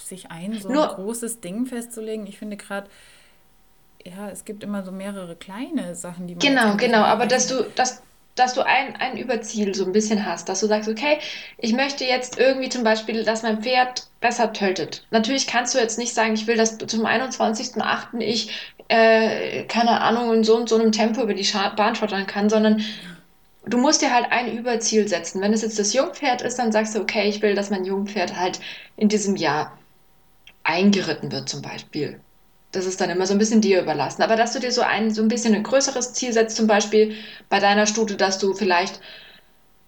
sich ein so Nur, ein großes Ding festzulegen? Ich finde gerade, ja, es gibt immer so mehrere kleine Sachen, die man. Genau, genau, aber dass du, dass, dass du ein, ein Überziel so ein bisschen hast, dass du sagst, okay, ich möchte jetzt irgendwie zum Beispiel, dass mein Pferd besser tötet. Natürlich kannst du jetzt nicht sagen, ich will, dass zum 21.08. ich, äh, keine Ahnung, in so und so einem Tempo über die Bahn schottern kann, sondern du musst dir halt ein Überziel setzen. Wenn es jetzt das Jungpferd ist, dann sagst du, okay, ich will, dass mein Jungpferd halt in diesem Jahr eingeritten wird zum Beispiel das ist dann immer so ein bisschen dir überlassen. Aber dass du dir so ein, so ein bisschen ein größeres Ziel setzt, zum Beispiel bei deiner Stute, dass du vielleicht,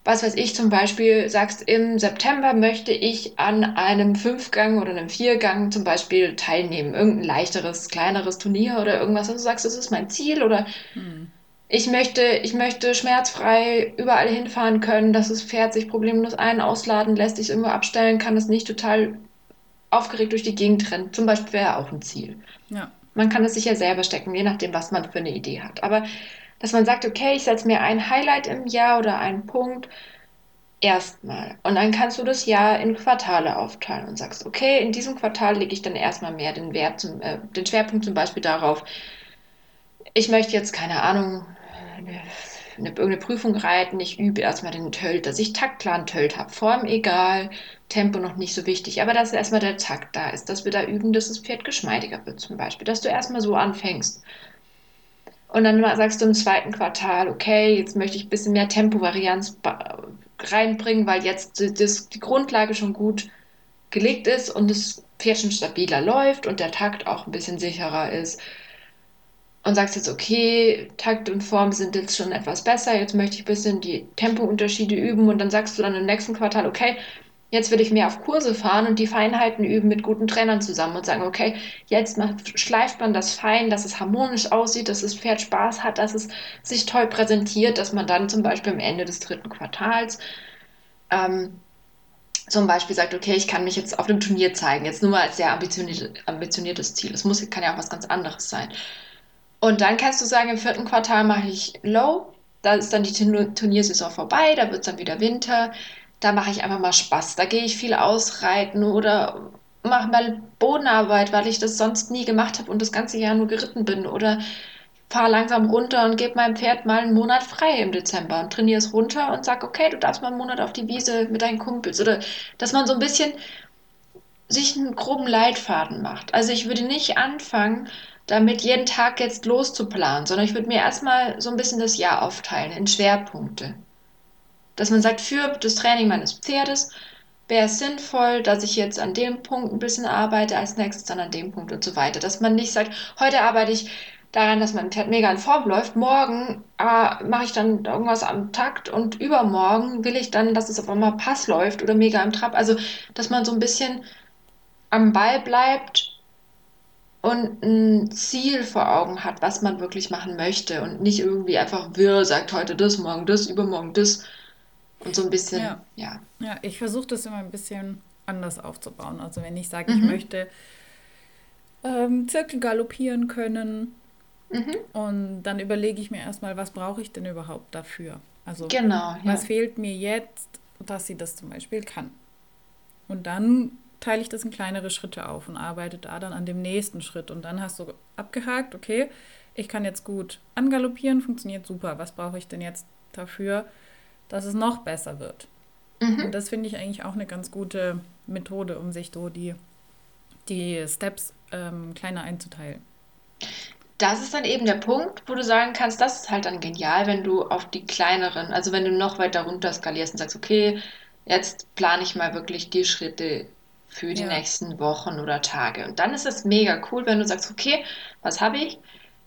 was weiß ich, zum Beispiel sagst, im September möchte ich an einem Fünfgang oder einem Viergang zum Beispiel teilnehmen. Irgendein leichteres, kleineres Turnier oder irgendwas, und du sagst, das ist mein Ziel oder hm. ich möchte, ich möchte schmerzfrei überall hinfahren können, dass das Pferd sich problemlos ein- ausladen lässt, ich es irgendwo abstellen kann, es nicht total aufgeregt durch die Gegend rennt. Zum Beispiel wäre auch ein Ziel. Ja. Man kann es sich ja selber stecken, je nachdem, was man für eine Idee hat. Aber dass man sagt, okay, ich setze mir ein Highlight im Jahr oder einen Punkt erstmal. Und dann kannst du das Jahr in Quartale aufteilen und sagst, okay, in diesem Quartal lege ich dann erstmal mehr den Wert zum, äh, den Schwerpunkt zum Beispiel darauf, ich möchte jetzt, keine Ahnung, eine, eine, irgendeine Prüfung reiten, ich übe erstmal den Tölt, dass ich taktplan Tölt habe. Form egal, Tempo noch nicht so wichtig, aber dass erstmal der Takt da ist, dass wir da üben, dass das Pferd geschmeidiger wird zum Beispiel, dass du erstmal so anfängst. Und dann sagst du im zweiten Quartal, okay, jetzt möchte ich ein bisschen mehr Tempovarianz reinbringen, weil jetzt das, die Grundlage schon gut gelegt ist und das Pferd schon stabiler läuft und der Takt auch ein bisschen sicherer ist und sagst jetzt, okay, Takt und Form sind jetzt schon etwas besser, jetzt möchte ich ein bisschen die Tempounterschiede üben und dann sagst du dann im nächsten Quartal, okay, jetzt will ich mehr auf Kurse fahren und die Feinheiten üben mit guten Trainern zusammen und sagen, okay, jetzt macht, schleift man das fein, dass es harmonisch aussieht, dass das Pferd Spaß hat, dass es sich toll präsentiert, dass man dann zum Beispiel am Ende des dritten Quartals ähm, zum Beispiel sagt, okay, ich kann mich jetzt auf dem Turnier zeigen, jetzt nur mal als sehr ambitioniertes Ziel. Es muss, kann ja auch was ganz anderes sein. Und dann kannst du sagen, im vierten Quartal mache ich Low. Da ist dann die Turniersaison vorbei, da wird es dann wieder Winter. Da mache ich einfach mal Spaß. Da gehe ich viel ausreiten oder mache mal Bodenarbeit, weil ich das sonst nie gemacht habe und das ganze Jahr nur geritten bin. Oder fahre langsam runter und gebe meinem Pferd mal einen Monat frei im Dezember und trainiere es runter und sage, okay, du darfst mal einen Monat auf die Wiese mit deinen Kumpels. Oder dass man so ein bisschen sich einen groben Leitfaden macht. Also ich würde nicht anfangen, damit jeden Tag jetzt loszuplanen, sondern ich würde mir erstmal so ein bisschen das Jahr aufteilen in Schwerpunkte. Dass man sagt, für das Training meines Pferdes wäre es sinnvoll, dass ich jetzt an dem Punkt ein bisschen arbeite, als nächstes dann an dem Punkt und so weiter. Dass man nicht sagt, heute arbeite ich daran, dass mein Pferd mega in Form läuft, morgen äh, mache ich dann irgendwas am Takt und übermorgen will ich dann, dass es auf einmal Pass läuft oder mega im Trab. Also, dass man so ein bisschen am Ball bleibt und ein Ziel vor Augen hat, was man wirklich machen möchte und nicht irgendwie einfach wirr sagt, heute das, morgen das, übermorgen das und so ein bisschen, ja. Ja, ja ich versuche das immer ein bisschen anders aufzubauen. Also wenn ich sage, mhm. ich möchte ähm, Zirkel galoppieren können mhm. und dann überlege ich mir erstmal, was brauche ich denn überhaupt dafür? Also genau, ja. was fehlt mir jetzt, dass sie das zum Beispiel kann? Und dann teile ich das in kleinere Schritte auf und arbeite da dann an dem nächsten Schritt. Und dann hast du abgehakt, okay, ich kann jetzt gut angaloppieren, funktioniert super. Was brauche ich denn jetzt dafür, dass es noch besser wird? Mhm. Und das finde ich eigentlich auch eine ganz gute Methode, um sich so die, die Steps ähm, kleiner einzuteilen. Das ist dann eben der Punkt, wo du sagen kannst, das ist halt dann genial, wenn du auf die kleineren, also wenn du noch weiter runter skalierst und sagst, okay, jetzt plane ich mal wirklich die Schritte für die ja. nächsten Wochen oder Tage. Und dann ist es mega cool, wenn du sagst, okay, was habe ich,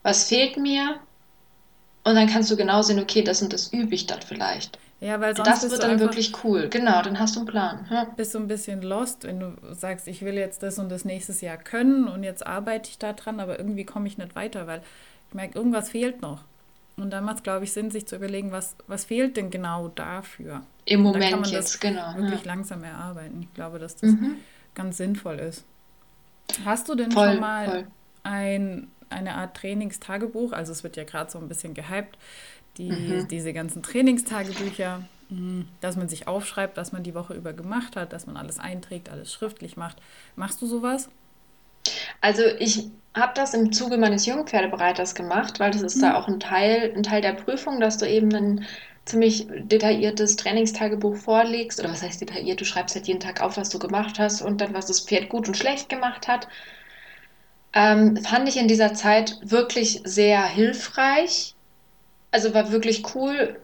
was fehlt mir? Und dann kannst du genau sehen, okay, das und das übe ich dann vielleicht. Ja, weil sonst das wird dann wirklich cool. Genau, dann hast du einen Plan. Ja. Bist du ein bisschen lost, wenn du sagst, ich will jetzt das und das nächstes Jahr können und jetzt arbeite ich da dran, aber irgendwie komme ich nicht weiter, weil ich merke, irgendwas fehlt noch. Und dann macht es, glaube ich, Sinn, sich zu überlegen, was, was fehlt denn genau dafür? Im Moment jetzt, genau. Wirklich ja. langsam erarbeiten. Ich glaube, dass das mhm ganz sinnvoll ist. Hast du denn voll, schon mal ein, eine Art Trainingstagebuch? Also es wird ja gerade so ein bisschen gehypt, die, mhm. diese ganzen Trainingstagebücher, mhm, dass man sich aufschreibt, was man die Woche über gemacht hat, dass man alles einträgt, alles schriftlich macht. Machst du sowas? Also ich habe das im Zuge meines Jungpferdebereiters gemacht, weil das ist mhm. da auch ein Teil, ein Teil der Prüfung, dass du eben einen ziemlich detailliertes Trainingstagebuch vorlegst, oder was heißt detailliert, du schreibst halt jeden Tag auf, was du gemacht hast und dann, was das Pferd gut und schlecht gemacht hat, ähm, fand ich in dieser Zeit wirklich sehr hilfreich. Also war wirklich cool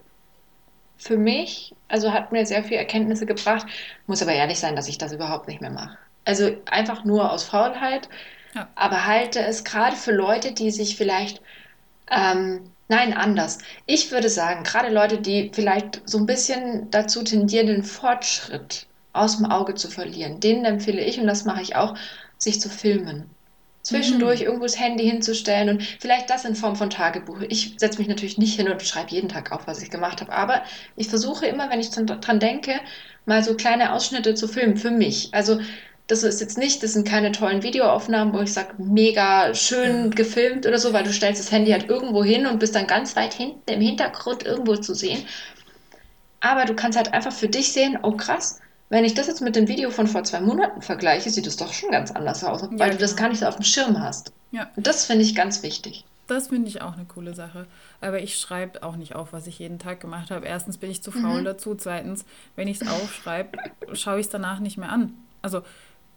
für mich. Also hat mir sehr viele Erkenntnisse gebracht. Muss aber ehrlich sein, dass ich das überhaupt nicht mehr mache. Also einfach nur aus Faulheit. Ja. Aber halte es gerade für Leute, die sich vielleicht ähm, Nein, anders. Ich würde sagen, gerade Leute, die vielleicht so ein bisschen dazu tendieren, den Fortschritt aus dem Auge zu verlieren, denen empfehle ich, und das mache ich auch, sich zu filmen. zwischendurch mhm. irgendwo das Handy hinzustellen und vielleicht das in Form von Tagebuch. Ich setze mich natürlich nicht hin und schreibe jeden Tag auf, was ich gemacht habe, aber ich versuche immer, wenn ich dran denke, mal so kleine Ausschnitte zu filmen für mich. Also das ist jetzt nicht, das sind keine tollen Videoaufnahmen, wo ich sage, mega schön gefilmt oder so, weil du stellst das Handy halt irgendwo hin und bist dann ganz weit hinten im Hintergrund irgendwo zu sehen. Aber du kannst halt einfach für dich sehen, oh krass, wenn ich das jetzt mit dem Video von vor zwei Monaten vergleiche, sieht es doch schon ganz anders aus, weil ja, du das genau. gar nicht so auf dem Schirm hast. Ja. Und das finde ich ganz wichtig. Das finde ich auch eine coole Sache. Aber ich schreibe auch nicht auf, was ich jeden Tag gemacht habe. Erstens bin ich zu faul mhm. dazu. Zweitens, wenn ich es aufschreibe, schaue ich es danach nicht mehr an. Also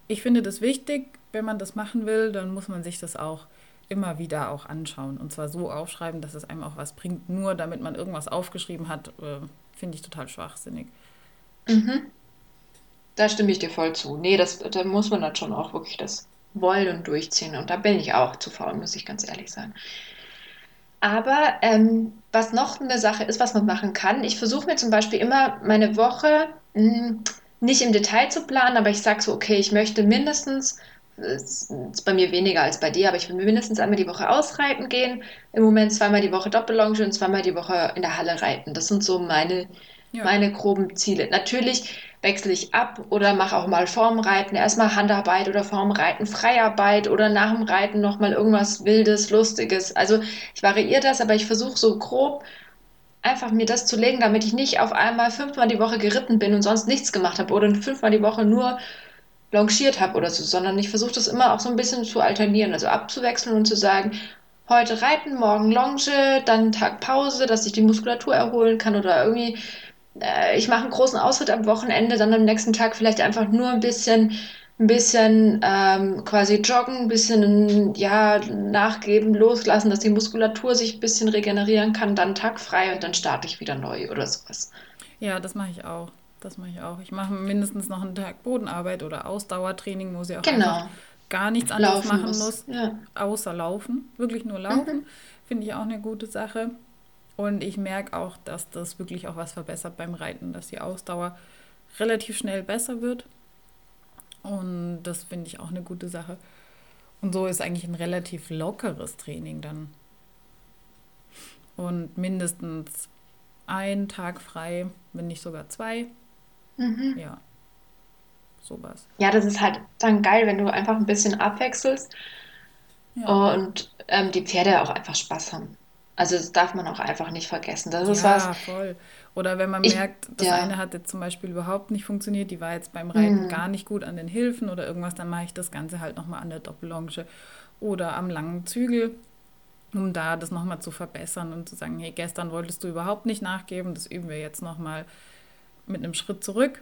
ich finde das wichtig, wenn man das machen will, dann muss man sich das auch immer wieder auch anschauen. Und zwar so aufschreiben, dass es einem auch was bringt. Nur damit man irgendwas aufgeschrieben hat, äh, finde ich total schwachsinnig. Mhm. Da stimme ich dir voll zu. Nee, das, da muss man dann schon auch wirklich das wollen und durchziehen. Und da bin ich auch zu faul, muss ich ganz ehrlich sein. Aber ähm, was noch eine Sache ist, was man machen kann, ich versuche mir zum Beispiel immer meine Woche mh, hm, nicht im Detail zu planen, aber ich sage so, okay, ich möchte mindestens, ist bei mir weniger als bei dir, aber ich will mindestens einmal die Woche ausreiten gehen. Im Moment zweimal die Woche Doppellonge und zweimal die Woche in der Halle reiten. Das sind so meine, ja. meine groben Ziele. Natürlich wechsle ich ab oder mache auch mal Formreiten, erstmal Handarbeit oder Formreiten, Freiarbeit oder nach dem Reiten nochmal irgendwas Wildes, Lustiges. Also ich variiere das, aber ich versuche so grob einfach mir das zu legen, damit ich nicht auf einmal fünfmal die Woche geritten bin und sonst nichts gemacht habe oder fünfmal die Woche nur longiert habe oder so, sondern ich versuche das immer auch so ein bisschen zu alternieren, also abzuwechseln und zu sagen, heute reiten, morgen Longe, dann Tag Pause, dass ich die Muskulatur erholen kann oder irgendwie äh, ich mache einen großen Ausritt am Wochenende, dann am nächsten Tag vielleicht einfach nur ein bisschen, ein bisschen ähm, quasi joggen, ein bisschen ja, nachgeben, loslassen, dass die Muskulatur sich ein bisschen regenerieren kann, dann Tag frei und dann starte ich wieder neu oder sowas. Ja, das mache ich auch. Das mache ich auch. Ich mache mindestens noch einen Tag Bodenarbeit oder Ausdauertraining, wo sie auch genau. gar nichts anderes laufen machen muss, muss ja. außer laufen. Wirklich nur laufen. Mhm. Finde ich auch eine gute Sache. Und ich merke auch, dass das wirklich auch was verbessert beim Reiten, dass die Ausdauer relativ schnell besser wird. Und das finde ich auch eine gute Sache. Und so ist eigentlich ein relativ lockeres Training dann. Und mindestens ein Tag frei, wenn nicht sogar zwei. Mhm. Ja, sowas. Ja, das ist halt dann geil, wenn du einfach ein bisschen abwechselst ja. und ähm, die Pferde auch einfach Spaß haben. Also das darf man auch einfach nicht vergessen. Das ist ja, was. voll. Oder wenn man ich, merkt, das ja. eine hat jetzt zum Beispiel überhaupt nicht funktioniert, die war jetzt beim Reiten mhm. gar nicht gut an den Hilfen oder irgendwas, dann mache ich das Ganze halt nochmal an der Doppellonge oder am langen Zügel, um da das nochmal zu verbessern und zu sagen, hey, gestern wolltest du überhaupt nicht nachgeben, das üben wir jetzt nochmal mit einem Schritt zurück.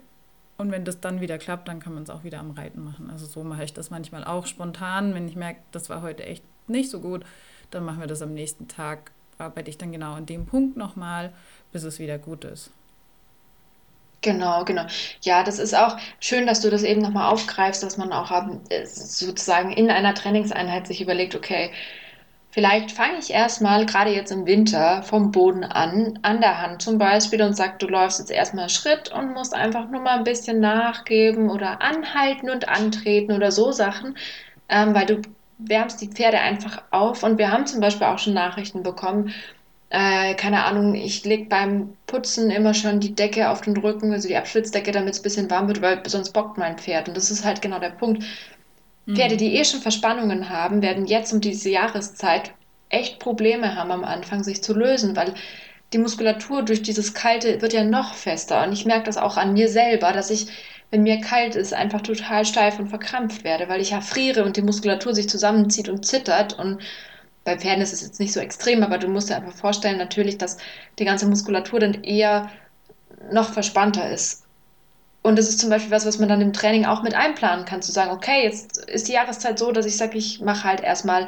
Und wenn das dann wieder klappt, dann kann man es auch wieder am Reiten machen. Also so mache ich das manchmal auch spontan. Wenn ich merke, das war heute echt nicht so gut, dann machen wir das am nächsten Tag arbeite ich dann genau an dem Punkt nochmal, bis es wieder gut ist. Genau, genau. Ja, das ist auch schön, dass du das eben nochmal aufgreifst, dass man auch äh, sozusagen in einer Trainingseinheit sich überlegt, okay, vielleicht fange ich erstmal, gerade jetzt im Winter, vom Boden an, an der Hand zum Beispiel und sag, du läufst jetzt erstmal Schritt und musst einfach nur mal ein bisschen nachgeben oder anhalten und antreten oder so Sachen, ähm, weil du wärmst die Pferde einfach auf. Und wir haben zum Beispiel auch schon Nachrichten bekommen, äh, keine Ahnung, ich lege beim Putzen immer schon die Decke auf den Rücken, also die Abschlitzdecke, damit es ein bisschen warm wird, weil sonst bockt mein Pferd. Und das ist halt genau der Punkt. Mhm. Pferde, die eh schon Verspannungen haben, werden jetzt um diese Jahreszeit echt Probleme haben am Anfang, sich zu lösen, weil die Muskulatur durch dieses Kalte wird ja noch fester. Und ich merke das auch an mir selber, dass ich wenn mir kalt ist, einfach total steif und verkrampft werde, weil ich ja friere und die Muskulatur sich zusammenzieht und zittert. Und bei Pferden ist es jetzt nicht so extrem, aber du musst dir einfach vorstellen, natürlich, dass die ganze Muskulatur dann eher noch verspannter ist. Und das ist zum Beispiel was, was man dann im Training auch mit einplanen kann, zu sagen, okay, jetzt ist die Jahreszeit so, dass ich sage, ich mache halt erstmal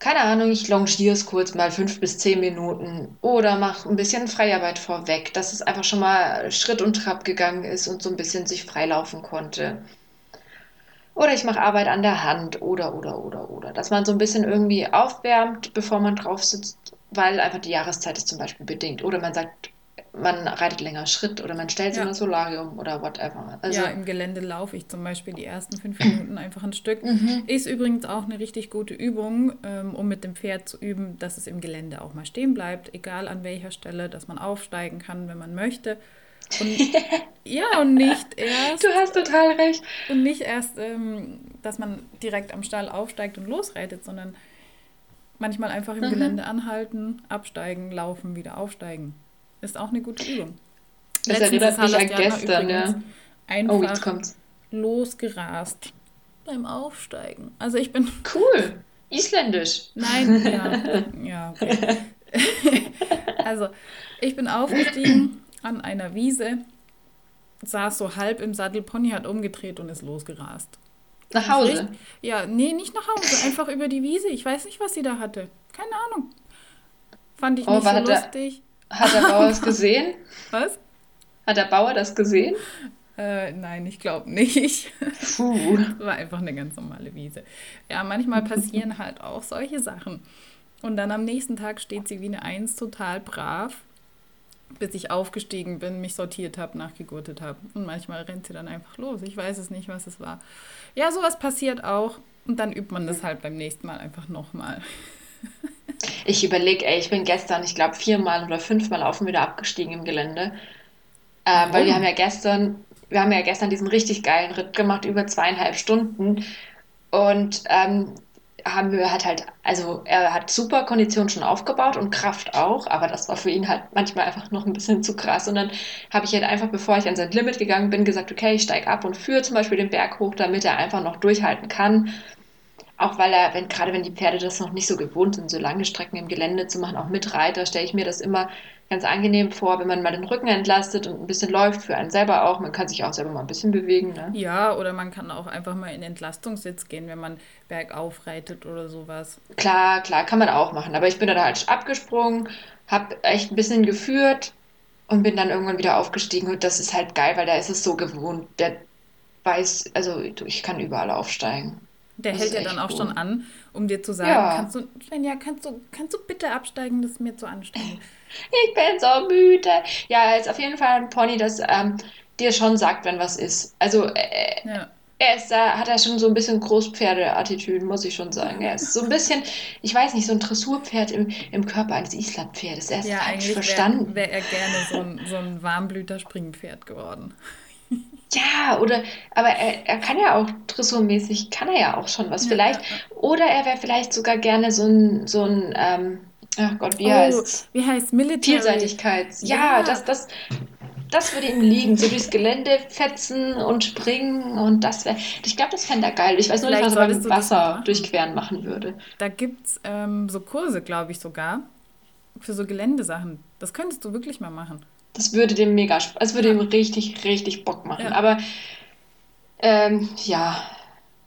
keine Ahnung, ich longiere es kurz mal fünf bis zehn Minuten oder mache ein bisschen Freiarbeit vorweg, dass es einfach schon mal Schritt und Trab gegangen ist und so ein bisschen sich freilaufen konnte. Oder ich mache Arbeit an der Hand oder, oder, oder, oder. Dass man so ein bisschen irgendwie aufwärmt, bevor man drauf sitzt, weil einfach die Jahreszeit es zum Beispiel bedingt. Oder man sagt, man reitet länger Schritt oder man stellt sich Ja. in ein Solarium oder whatever. Also, ja, im Gelände laufe ich zum Beispiel die ersten fünf Minuten einfach ein Stück. Mhm. Ist übrigens auch eine richtig gute Übung, ähm, um mit dem Pferd zu üben, dass es im Gelände auch mal stehen bleibt, egal an welcher Stelle, dass man aufsteigen kann, wenn man möchte. Und, ja, und nicht erst, du hast total recht. und nicht erst, ähm, dass man direkt am Stall aufsteigt und losreitet, sondern manchmal einfach im Mhm. Gelände anhalten, absteigen, laufen, wieder aufsteigen. Ist auch eine gute Übung. Das Letztens erinnert ist mich an gestern, ja. Einfach Oh, jetzt kommt's. losgerast beim Aufsteigen. Also ich bin. Cool. Isländisch. Nein, ja. Ja, okay. also ich bin aufgestiegen an einer Wiese, saß so halb im Sattel, Pony hat umgedreht und ist losgerast. Nach Hause. Richtig- Ja, nee, nicht nach Hause, einfach über die Wiese. Ich weiß nicht, was sie da hatte. Keine Ahnung. Fand ich Oh, nicht so lustig. Hat der Bauer es gesehen? Was? Hat der Bauer das gesehen? Äh, nein, ich glaube nicht. Puh. War einfach eine ganz normale Wiese. Ja, manchmal passieren halt auch solche Sachen. Und dann am nächsten Tag steht sie wie eine Eins total brav, bis ich aufgestiegen bin, mich sortiert habe, nachgegurtet habe. Und manchmal rennt sie dann einfach los. Ich weiß es nicht, was es war. Ja, sowas passiert auch. Und dann übt man das halt beim nächsten Mal einfach nochmal. Ich überlege, ey, ich bin gestern, ich glaube, viermal oder fünfmal auf und wieder abgestiegen im Gelände. Ähm, weil wir haben ja gestern, wir haben ja gestern diesen richtig geilen Ritt gemacht, über zweieinhalb Stunden. Und ähm, haben wir hat halt, also er hat super Kondition schon aufgebaut und Kraft auch, aber das war für ihn halt manchmal einfach noch ein bisschen zu krass. Und dann habe ich halt einfach, bevor ich an sein Limit gegangen bin, gesagt, okay, ich steige ab und führe zum Beispiel den Berg hoch, damit er einfach noch durchhalten kann. Auch weil er, wenn, gerade wenn die Pferde das noch nicht so gewohnt sind, so lange Strecken im Gelände zu machen, auch mit Reiter, stelle ich mir das immer ganz angenehm vor, wenn man mal den Rücken entlastet und ein bisschen läuft, für einen selber auch. Man kann sich auch selber mal ein bisschen bewegen. Ne? Ja, oder man kann auch einfach mal in Entlastungssitz gehen, wenn man bergauf reitet oder sowas. Klar, klar, kann man auch machen. Aber ich bin da halt abgesprungen, habe echt ein bisschen geführt und bin dann irgendwann wieder aufgestiegen. Und das ist halt geil, weil da ist es so gewohnt. Der weiß, also ich kann überall aufsteigen. Der Das hält ja dann auch cool. schon an, um dir zu sagen, Ja. kannst du, Svenja, kannst du, kannst du bitte absteigen, das ist mir zu anstrengend. Ich bin so müde. Ja, er ist auf jeden Fall ein Pony, das ähm, dir schon sagt, wenn was ist. Also äh, Ja. er ist da, hat er schon so ein bisschen Großpferde-Attitüden, muss ich schon sagen. Er ist so ein bisschen, ich weiß nicht, so ein Dressurpferd im, im Körper eines Islandpferdes. Er ist Ja, falsch eigentlich verstanden. wäre wär er gerne so ein, so ein Warmblüter-Springpferd geworden. Ja, oder, aber er, er kann ja auch dressurmäßig, kann er ja auch schon was. Ja, Vielleicht, ja, oder er wäre vielleicht sogar gerne so ein, so ein, ähm, ach Gott, wie oh, heißt's? wie heißt Military? Vielseitigkeits. Ja, Ja. das, das, das würde ihm liegen. So durchs Gelände fetzen und springen und das wäre, ich glaube, das fände er geil. Ich weiß nur nicht, Vielleicht was er mit Wasser durchqueren machen würde. Da gibt es ähm, so Kurse, glaube ich sogar, für so Geländesachen. Das könntest du wirklich mal machen. Das würde dem mega, es würde Ja. ihm richtig, richtig Bock machen. Ja. Aber ähm, ja,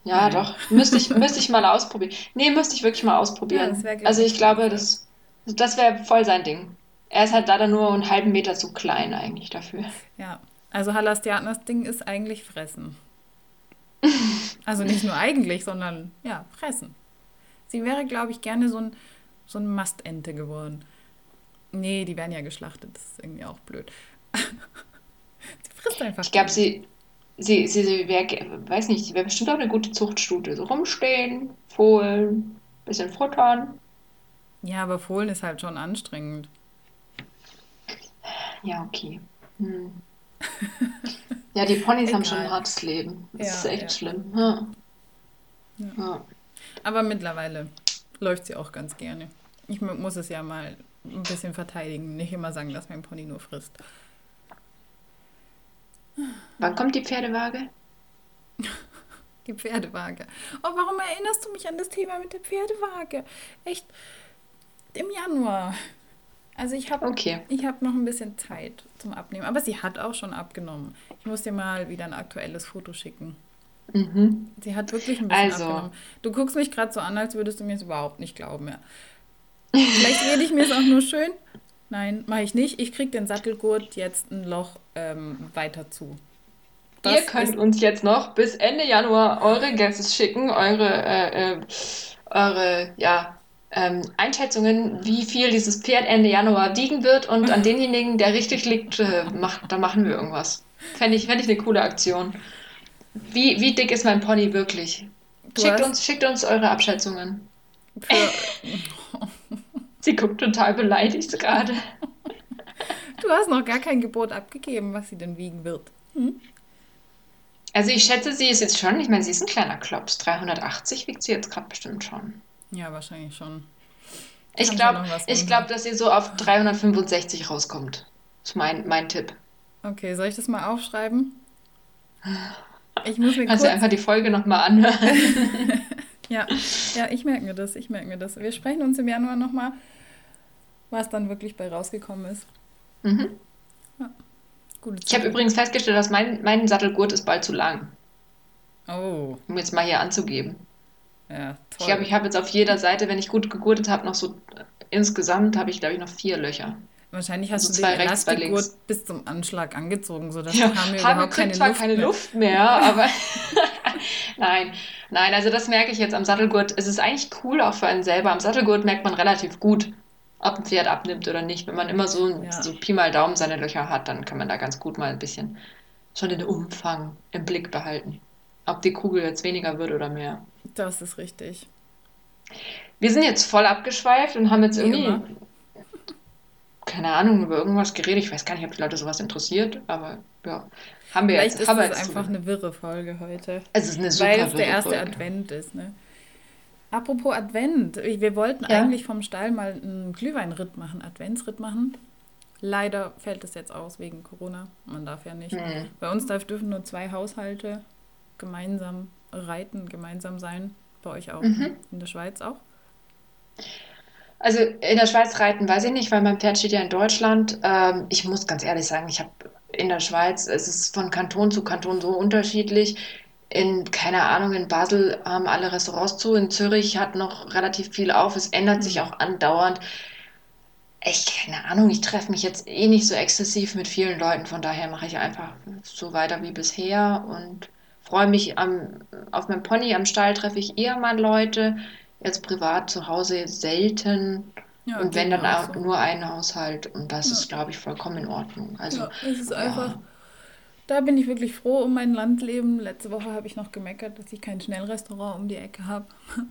ja, Nein. doch. Müsste ich, müsste ich mal ausprobieren. Nee, müsste ich wirklich mal Ja, ausprobieren. glaub Also ich, glaube, das, das wäre voll sein Ding. Er ist halt leider nur einen halben Meter zu klein eigentlich dafür. Ja, also Halastianas Ding ist eigentlich fressen. Also nicht nur eigentlich, sondern ja, fressen. Sie wäre, glaube ich, gerne so ein, so ein Mastente geworden. Nee, die werden ja geschlachtet, das ist irgendwie auch blöd. sie frisst einfach. Ich glaube, sie, sie, sie, sie wäre, weiß nicht, sie wäre bestimmt auch eine gute Zuchtstute. So rumstehen, fohlen, bisschen futtern. Ja, aber Fohlen ist halt schon anstrengend. Ja, okay. Hm. Ja, die Ponys haben schon ein Egal. hartes Leben. Das Ja, ist echt ja. schlimm. Ja. Aber mittlerweile läuft sie auch ganz gerne. Ich mu- muss es ja mal ein bisschen verteidigen, nicht immer sagen, dass mein Pony nur frisst. Wann kommt die Pferdewaage? Die Pferdewaage. Oh, warum erinnerst du mich an das Thema mit der Pferdewaage? Echt im Januar. Also ich habe Okay. ich hab noch ein bisschen Zeit zum Abnehmen, aber sie hat auch schon abgenommen. Ich muss dir mal wieder ein aktuelles Foto schicken. Mhm. Sie hat wirklich ein bisschen Also. abgenommen. Du guckst mich gerade so an, als würdest du mir es überhaupt nicht glauben. Ja. Vielleicht rede ich mir es auch nur schön. Nein, mache ich nicht. Ich kriege den Sattelgurt jetzt ein Loch ähm, weiter zu. Das Ihr könnt uns jetzt noch bis Ende Januar eure Guesses schicken, eure, äh, äh, eure, ja, ähm, Einschätzungen, wie viel dieses Pferd Ende Januar wiegen wird und an denjenigen, der richtig liegt, äh, macht, da machen wir irgendwas. Fände ich, fänd ich eine coole Aktion. Wie, wie dick ist mein Pony wirklich? Schickt uns, schickt uns eure Abschätzungen. sie guckt total beleidigt gerade. Du hast noch gar kein Gebot abgegeben, was sie denn wiegen wird. Hm? Also ich schätze, sie ist jetzt schon, ich meine, sie ist ein kleiner Klops. 380 wiegt sie jetzt gerade bestimmt schon. Ja, wahrscheinlich schon. Ich glaube, ich dass sie so auf 365 rauskommt. Das ist mein, mein Tipp. Okay, soll ich das mal aufschreiben? Ich muss mir Kannst kurz... du einfach die Folge nochmal anhören? ja, ja, ich merke mir das, ich merke mir das. Wir sprechen uns im Januar nochmal, was dann wirklich bei rausgekommen ist. Mhm. Ja. Ich habe übrigens festgestellt, dass mein, mein Sattelgurt ist bald zu lang. Oh. Um jetzt mal hier anzugeben. Ja, toll. Ich glaube, ich habe jetzt auf jeder Seite, wenn ich gut gegurtet habe, noch so insgesamt habe ich, glaube ich, noch vier Löcher. Wahrscheinlich hast also du den Elastikgurt bis zum Anschlag angezogen, sodass ja, haben wir überhaupt keine zwar Luft keine mehr. Luft mehr, aber nein, nein, also das merke ich jetzt am Sattelgurt. Es ist eigentlich cool auch für einen selber. Am Sattelgurt merkt man relativ gut, ob ein Pferd abnimmt oder nicht. Wenn man immer so, ja. so Pi mal Daumen seine Löcher hat, dann kann man da ganz gut mal ein bisschen schon den Umfang im Blick behalten. Ob die Kugel jetzt weniger wird oder mehr. Das ist richtig. Wir sind jetzt voll abgeschweift und haben jetzt irgendwie, keine Ahnung, über irgendwas geredet. Ich weiß gar nicht, ob die Leute sowas interessiert, aber ja, haben wir Vielleicht jetzt. Ist es einfach eine wirre Folge heute. Es ist eine super Weil es der erste Folge. Advent ist, ne? Apropos Advent, wir wollten ja. eigentlich vom Stall mal einen Glühweinritt machen, Adventsritt machen. Leider fällt es jetzt aus wegen Corona. Man darf ja nicht. Hm. Bei uns darf, dürfen nur zwei Haushalte gemeinsam reiten, gemeinsam sein. Bei euch auch. Mhm. In der Schweiz auch? Also in der Schweiz reiten weiß ich nicht, weil mein Pferd steht ja in Deutschland. Ähm, ich muss ganz ehrlich sagen, ich habe in der Schweiz, es ist von Kanton zu Kanton so unterschiedlich. In, keine Ahnung, in Basel haben alle Restaurants zu, in Zürich hat noch relativ viel auf. Es ändert mhm. sich auch andauernd. Ich, keine Ahnung, ich treffe mich jetzt eh nicht so exzessiv mit vielen Leuten, von daher mache ich einfach so weiter wie bisher und freue mich am, auf meinem Pony am Stall treffe ich eher mal Leute, jetzt privat zu Hause selten. Ja, und wenn dann auch so. nur ein Haushalt und das ja. ist, glaube ich, vollkommen in Ordnung. Also, ja, es ist einfach, da bin ich wirklich froh um mein Landleben. Letzte Woche habe ich noch gemeckert, dass ich kein Schnellrestaurant um die Ecke habe.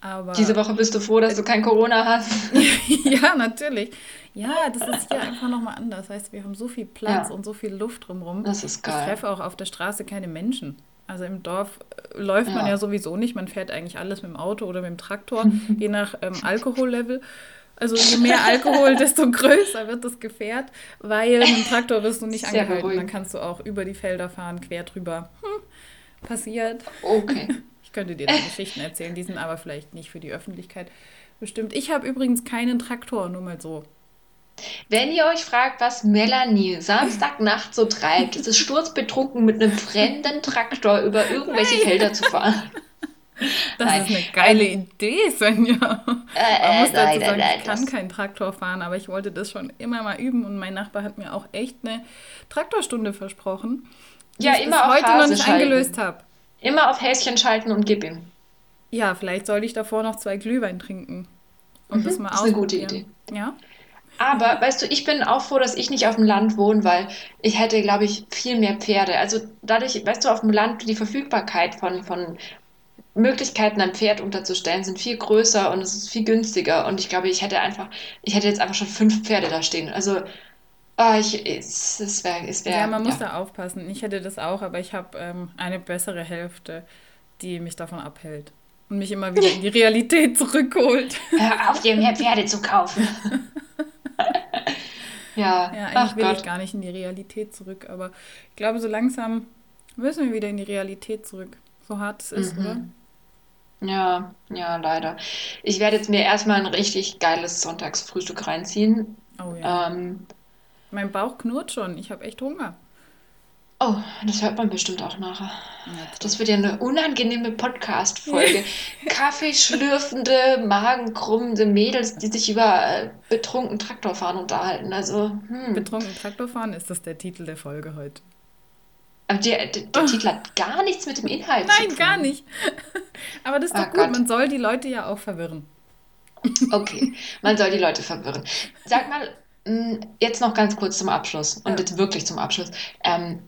Aber Diese Woche bist du froh, dass du kein Corona hast. ja, natürlich. Ja, das ist hier einfach nochmal anders. Heißt, wir haben so viel Platz und so viel Luft drumherum. Das ist geil. Ich treffe auch auf der Straße keine Menschen. Also im Dorf äh, läuft ja. man ja sowieso nicht. Man fährt eigentlich alles mit dem Auto oder mit dem Traktor, je nach ähm, Alkohollevel. Also je mehr Alkohol, desto größer wird das Gefährt, weil mit dem Traktor wirst du nicht Sehr angehalten. Beruhigend. Dann kannst du auch über die Felder fahren, quer drüber. Hm, passiert. Okay. Ich könnte dir da Geschichten erzählen, die sind aber vielleicht nicht für die Öffentlichkeit bestimmt. Ich habe übrigens keinen Traktor, nur mal so. Wenn ihr euch fragt, was Melanie Samstagnacht so treibt, ist es sturzbetrunken mit einem fremden Traktor über irgendwelche. Felder zu fahren. Das nein. ist eine geile ähm, Idee, Sonja. Äh, Man muss dazu sagen, ich kann keinen Traktor fahren, aber ich wollte das schon immer mal üben und mein Nachbar hat mir auch echt eine Traktorstunde versprochen, die ja, ich immer bis heute Hase noch nicht schalten. eingelöst habe. Immer auf Häschen schalten und gib ihm. Ja, vielleicht sollte ich davor noch zwei Glühwein trinken und mhm, das mal das ist eine gute Idee. Ja? Aber weißt du, ich bin auch froh, dass ich nicht auf dem Land wohne, weil ich hätte, glaube ich, viel mehr Pferde. Also dadurch, weißt du, auf dem Land die Verfügbarkeit von, von Möglichkeiten, ein Pferd unterzustellen, sind viel größer und es ist viel günstiger. Und ich glaube, ich hätte einfach, ich hätte jetzt einfach schon fünf Pferde da stehen. Also oh, ich, es, es wäre. Es wär, ja, man ja. muss da aufpassen. Ich hätte das auch, aber ich habe ähm, eine bessere Hälfte, die mich davon abhält und mich immer wieder in die Realität zurückholt. Hör auf, dir mehr Pferde zu kaufen. ja, ja eigentlich Ach will Gott. ich gar nicht in die Realität zurück, aber ich glaube, so langsam müssen wir wieder in die Realität zurück. So hart es ist, mhm. oder? Ja, ja, leider. Ich werde jetzt mir erstmal ein richtig geiles Sonntagsfrühstück reinziehen. Oh ja. Ähm, mein Bauch knurrt schon. Ich habe echt Hunger. Oh, das hört man bestimmt auch nachher. Das wird ja eine unangenehme Podcast-Folge. Kaffeeschlürfende, magenkrummende Mädels, die sich über äh, betrunken Traktorfahren unterhalten. Also, hm. Betrunken Traktorfahren ist das der Titel der Folge heute. Aber der, der, der oh. Titel hat gar nichts mit dem Inhalt Nein, zu tun. Nein, gar nicht. Aber das ist doch oh gut. Gott. Man soll die Leute ja auch verwirren. Okay, man soll die Leute verwirren. Sag mal, mh, jetzt noch ganz kurz zum Abschluss und Ja. jetzt wirklich zum Abschluss. Ähm,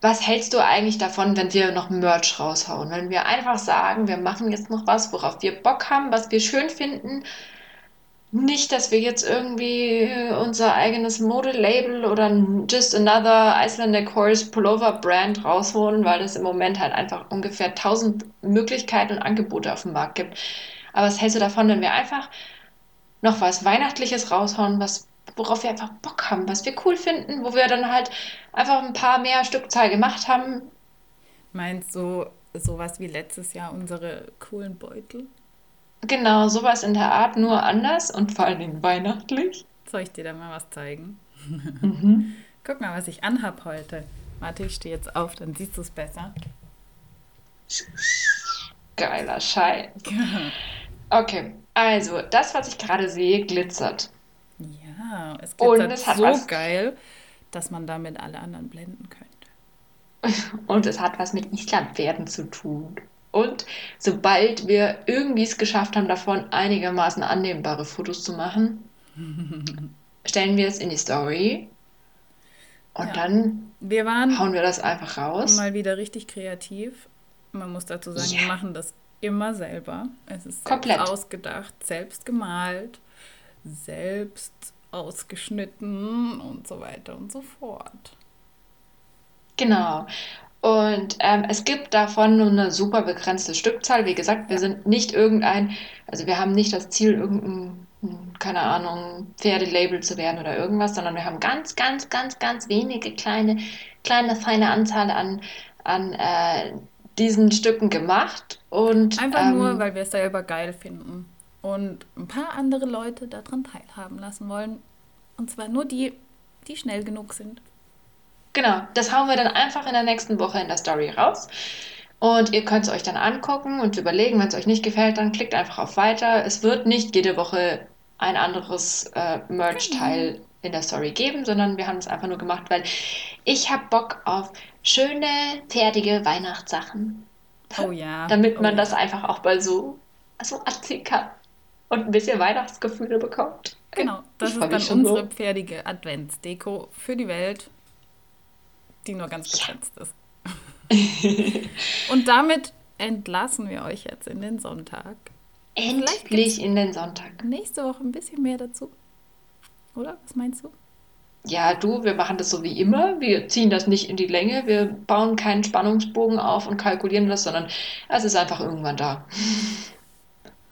was hältst du eigentlich davon, wenn wir noch Merch raushauen? Wenn wir einfach sagen, wir machen jetzt noch was, worauf wir Bock haben, was wir schön finden. Nicht, dass wir jetzt irgendwie unser eigenes Modelabel oder just another Icelandic Course Pullover Brand rausholen, weil es im Moment halt einfach ungefähr tausend Möglichkeiten und Angebote auf dem Markt gibt. Aber was hältst du davon, wenn wir einfach noch was Weihnachtliches raushauen, was, worauf wir einfach Bock haben, was wir cool finden, wo wir dann halt einfach ein paar mehr Stückzahl gemacht haben? Meinst du sowas wie letztes Jahr unsere coolen Beutel? Genau, sowas in der Art, nur anders und vor allen Dingen weihnachtlich. Soll ich dir da mal was zeigen? Mhm. Guck mal, was ich anhab heute. Warte, ich stehe jetzt auf, dann siehst du es besser. Geiler Scheiß. Okay, also das, was ich gerade sehe, glitzert. Ja, es Und glitzert es hat so was- geil, dass man damit alle anderen blenden könnte. Und es hat was mit Islandpferden zu tun. Und sobald wir irgendwie es geschafft haben, davon einigermaßen annehmbare Fotos zu machen, stellen wir es in die Story. Und Ja. dann Wir waren hauen wir das einfach raus. mal wieder richtig kreativ. Man muss dazu sagen, Ja. wir machen das immer selber. Es ist selbst Komplett. ausgedacht, selbst gemalt, selbst ausgeschnitten und so weiter und so fort. Genau. Und ähm, es gibt davon nur eine super begrenzte Stückzahl. Wie gesagt, wir sind nicht irgendein, also wir haben nicht das Ziel, irgendein, keine Ahnung, Pferdelabel zu werden oder irgendwas, sondern wir haben ganz, ganz, ganz, ganz wenige kleine, kleine, feine Anzahl an, an äh, diesen Stücken gemacht. Und Einfach ähm, nur, weil wir es selber geil finden und ein paar andere Leute daran teilhaben lassen wollen. Und zwar nur die, die schnell genug sind. Genau, das hauen wir dann einfach in der nächsten Woche in der Story raus. Und ihr könnt es euch dann angucken und überlegen, wenn es euch nicht gefällt, dann klickt einfach auf Weiter. Es wird nicht jede Woche ein anderes äh, Merch-Teil in der Story geben, sondern wir haben es einfach nur gemacht, weil ich habe Bock auf schöne, fertige Weihnachtssachen, Oh ja. damit oh man ja. das einfach auch mal so, so anziehen kann und ein bisschen Weihnachtsgefühle bekommt. Genau, das Ich ist dann schon so. unsere pferdige Adventsdeko für die Welt, die nur ganz begrenzt ist. Und damit entlassen wir euch jetzt in den Sonntag. Endlich in den Sonntag. Nächste Woche ein bisschen mehr dazu. Oder? Was meinst du? Ja, du, wir machen das so wie immer. Wir ziehen das nicht in die Länge. Wir bauen keinen Spannungsbogen auf und kalkulieren das, sondern es ist einfach irgendwann da.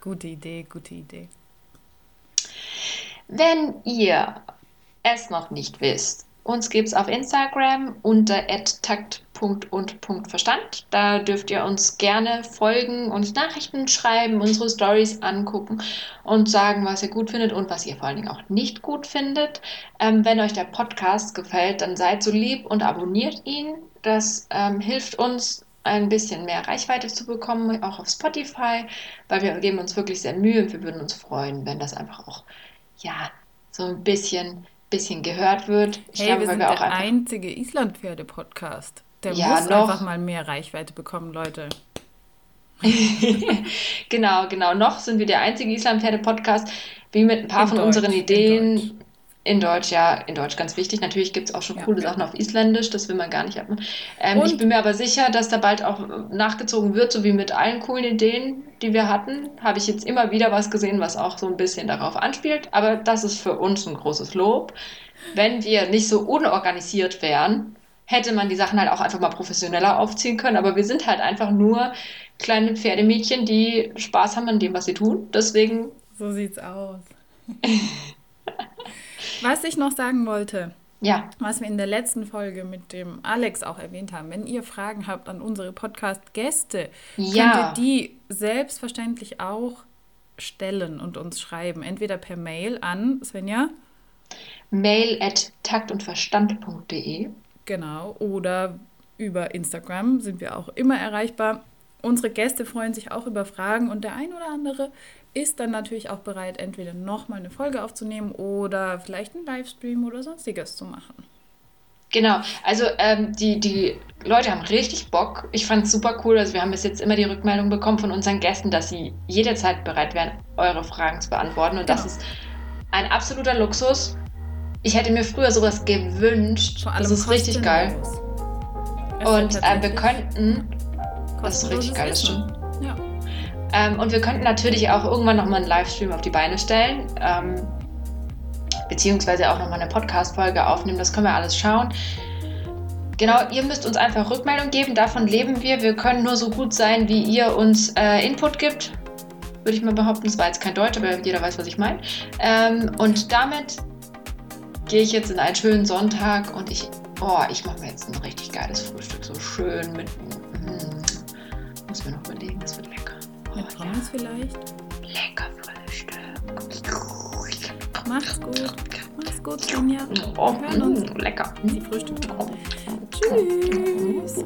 Gute Idee, gute Idee. Wenn ihr es noch nicht wisst, uns gibt es auf Instagram unter takt.und.verstand. Da dürft ihr uns gerne folgen, uns Nachrichten schreiben, unsere Stories angucken und sagen, was ihr gut findet und was ihr vor allen Dingen auch nicht gut findet. Ähm, wenn euch der Podcast gefällt, dann seid so lieb und abonniert ihn. Das ähm, hilft uns, ein bisschen mehr Reichweite zu bekommen, auch auf Spotify, weil wir geben uns wirklich sehr Mühe und wir würden uns freuen, wenn das einfach auch, ja, so ein bisschen, bisschen gehört wird. Ich Hey, glaube, wir sind wir auch der einfach, einzige Islandpferde-Podcast. Der Ja, muss noch. einfach mal mehr Reichweite bekommen, Leute. genau, genau, noch sind wir der einzige Islandpferde-Podcast, wie mit ein paar In von Deutsch, unseren Ideen. In Deutsch, ja, in Deutsch ganz wichtig. Natürlich gibt es auch schon Ja, coole ja. Sachen auf Isländisch, das will man gar nicht abmachen. Ähm, ich bin mir aber sicher, dass da bald auch nachgezogen wird, so wie mit allen coolen Ideen, die wir hatten. Habe ich jetzt immer wieder was gesehen, was auch so ein bisschen darauf anspielt. Aber das ist für uns ein großes Lob. Wenn wir nicht so unorganisiert wären, hätte man die Sachen halt auch einfach mal professioneller aufziehen können. Aber wir sind halt einfach nur kleine Pferdemädchen, die Spaß haben an dem, was sie tun. Deswegen, So sieht's aus. Was ich noch sagen wollte, ja, was wir in der letzten Folge mit dem Alex auch erwähnt haben, wenn ihr Fragen habt an unsere Podcast-Gäste, Ja. könnt ihr die selbstverständlich auch stellen und uns schreiben. Entweder per Mail an Svenja, mail at taktundverstand.de. genau, oder über Instagram sind wir auch immer erreichbar. Unsere Gäste freuen sich auch über Fragen und der ein oder andere ist dann natürlich auch bereit, entweder nochmal eine Folge aufzunehmen oder vielleicht einen Livestream oder sonstiges zu machen. Genau, also ähm, die, die Leute haben richtig Bock. Ich fand es super cool. Also wir haben bis jetzt immer die Rückmeldung bekommen von unseren Gästen, dass sie jederzeit bereit wären, eure Fragen zu beantworten. Und genau. das ist ein absoluter Luxus. Ich hätte mir früher sowas gewünscht. Vor allem das ist richtig geil. Und äh, wir könnten. Das ist richtig geil, das stimmt. Ähm, und wir könnten natürlich auch irgendwann nochmal einen Livestream auf die Beine stellen. Ähm, beziehungsweise auch nochmal eine Podcast-Folge aufnehmen. Das können wir alles schauen. Genau, ihr müsst uns einfach Rückmeldung geben. Davon leben wir. Wir können nur so gut sein, wie ihr uns äh, Input gibt. Würde ich mal behaupten. Das war jetzt kein Deutsch, aber jeder weiß, was ich meine. Ähm, und damit gehe ich jetzt in einen schönen Sonntag und ich, oh, ich mache mir jetzt ein richtig geiles Frühstück. So schön mit. Mm, muss mir noch überlegen, das wird mit Pommes vielleicht? Lecker Frühstück. Mach's gut. Mach's gut, Sonja. Oh. Mm, lecker. Sie frühstücken. Tschüss.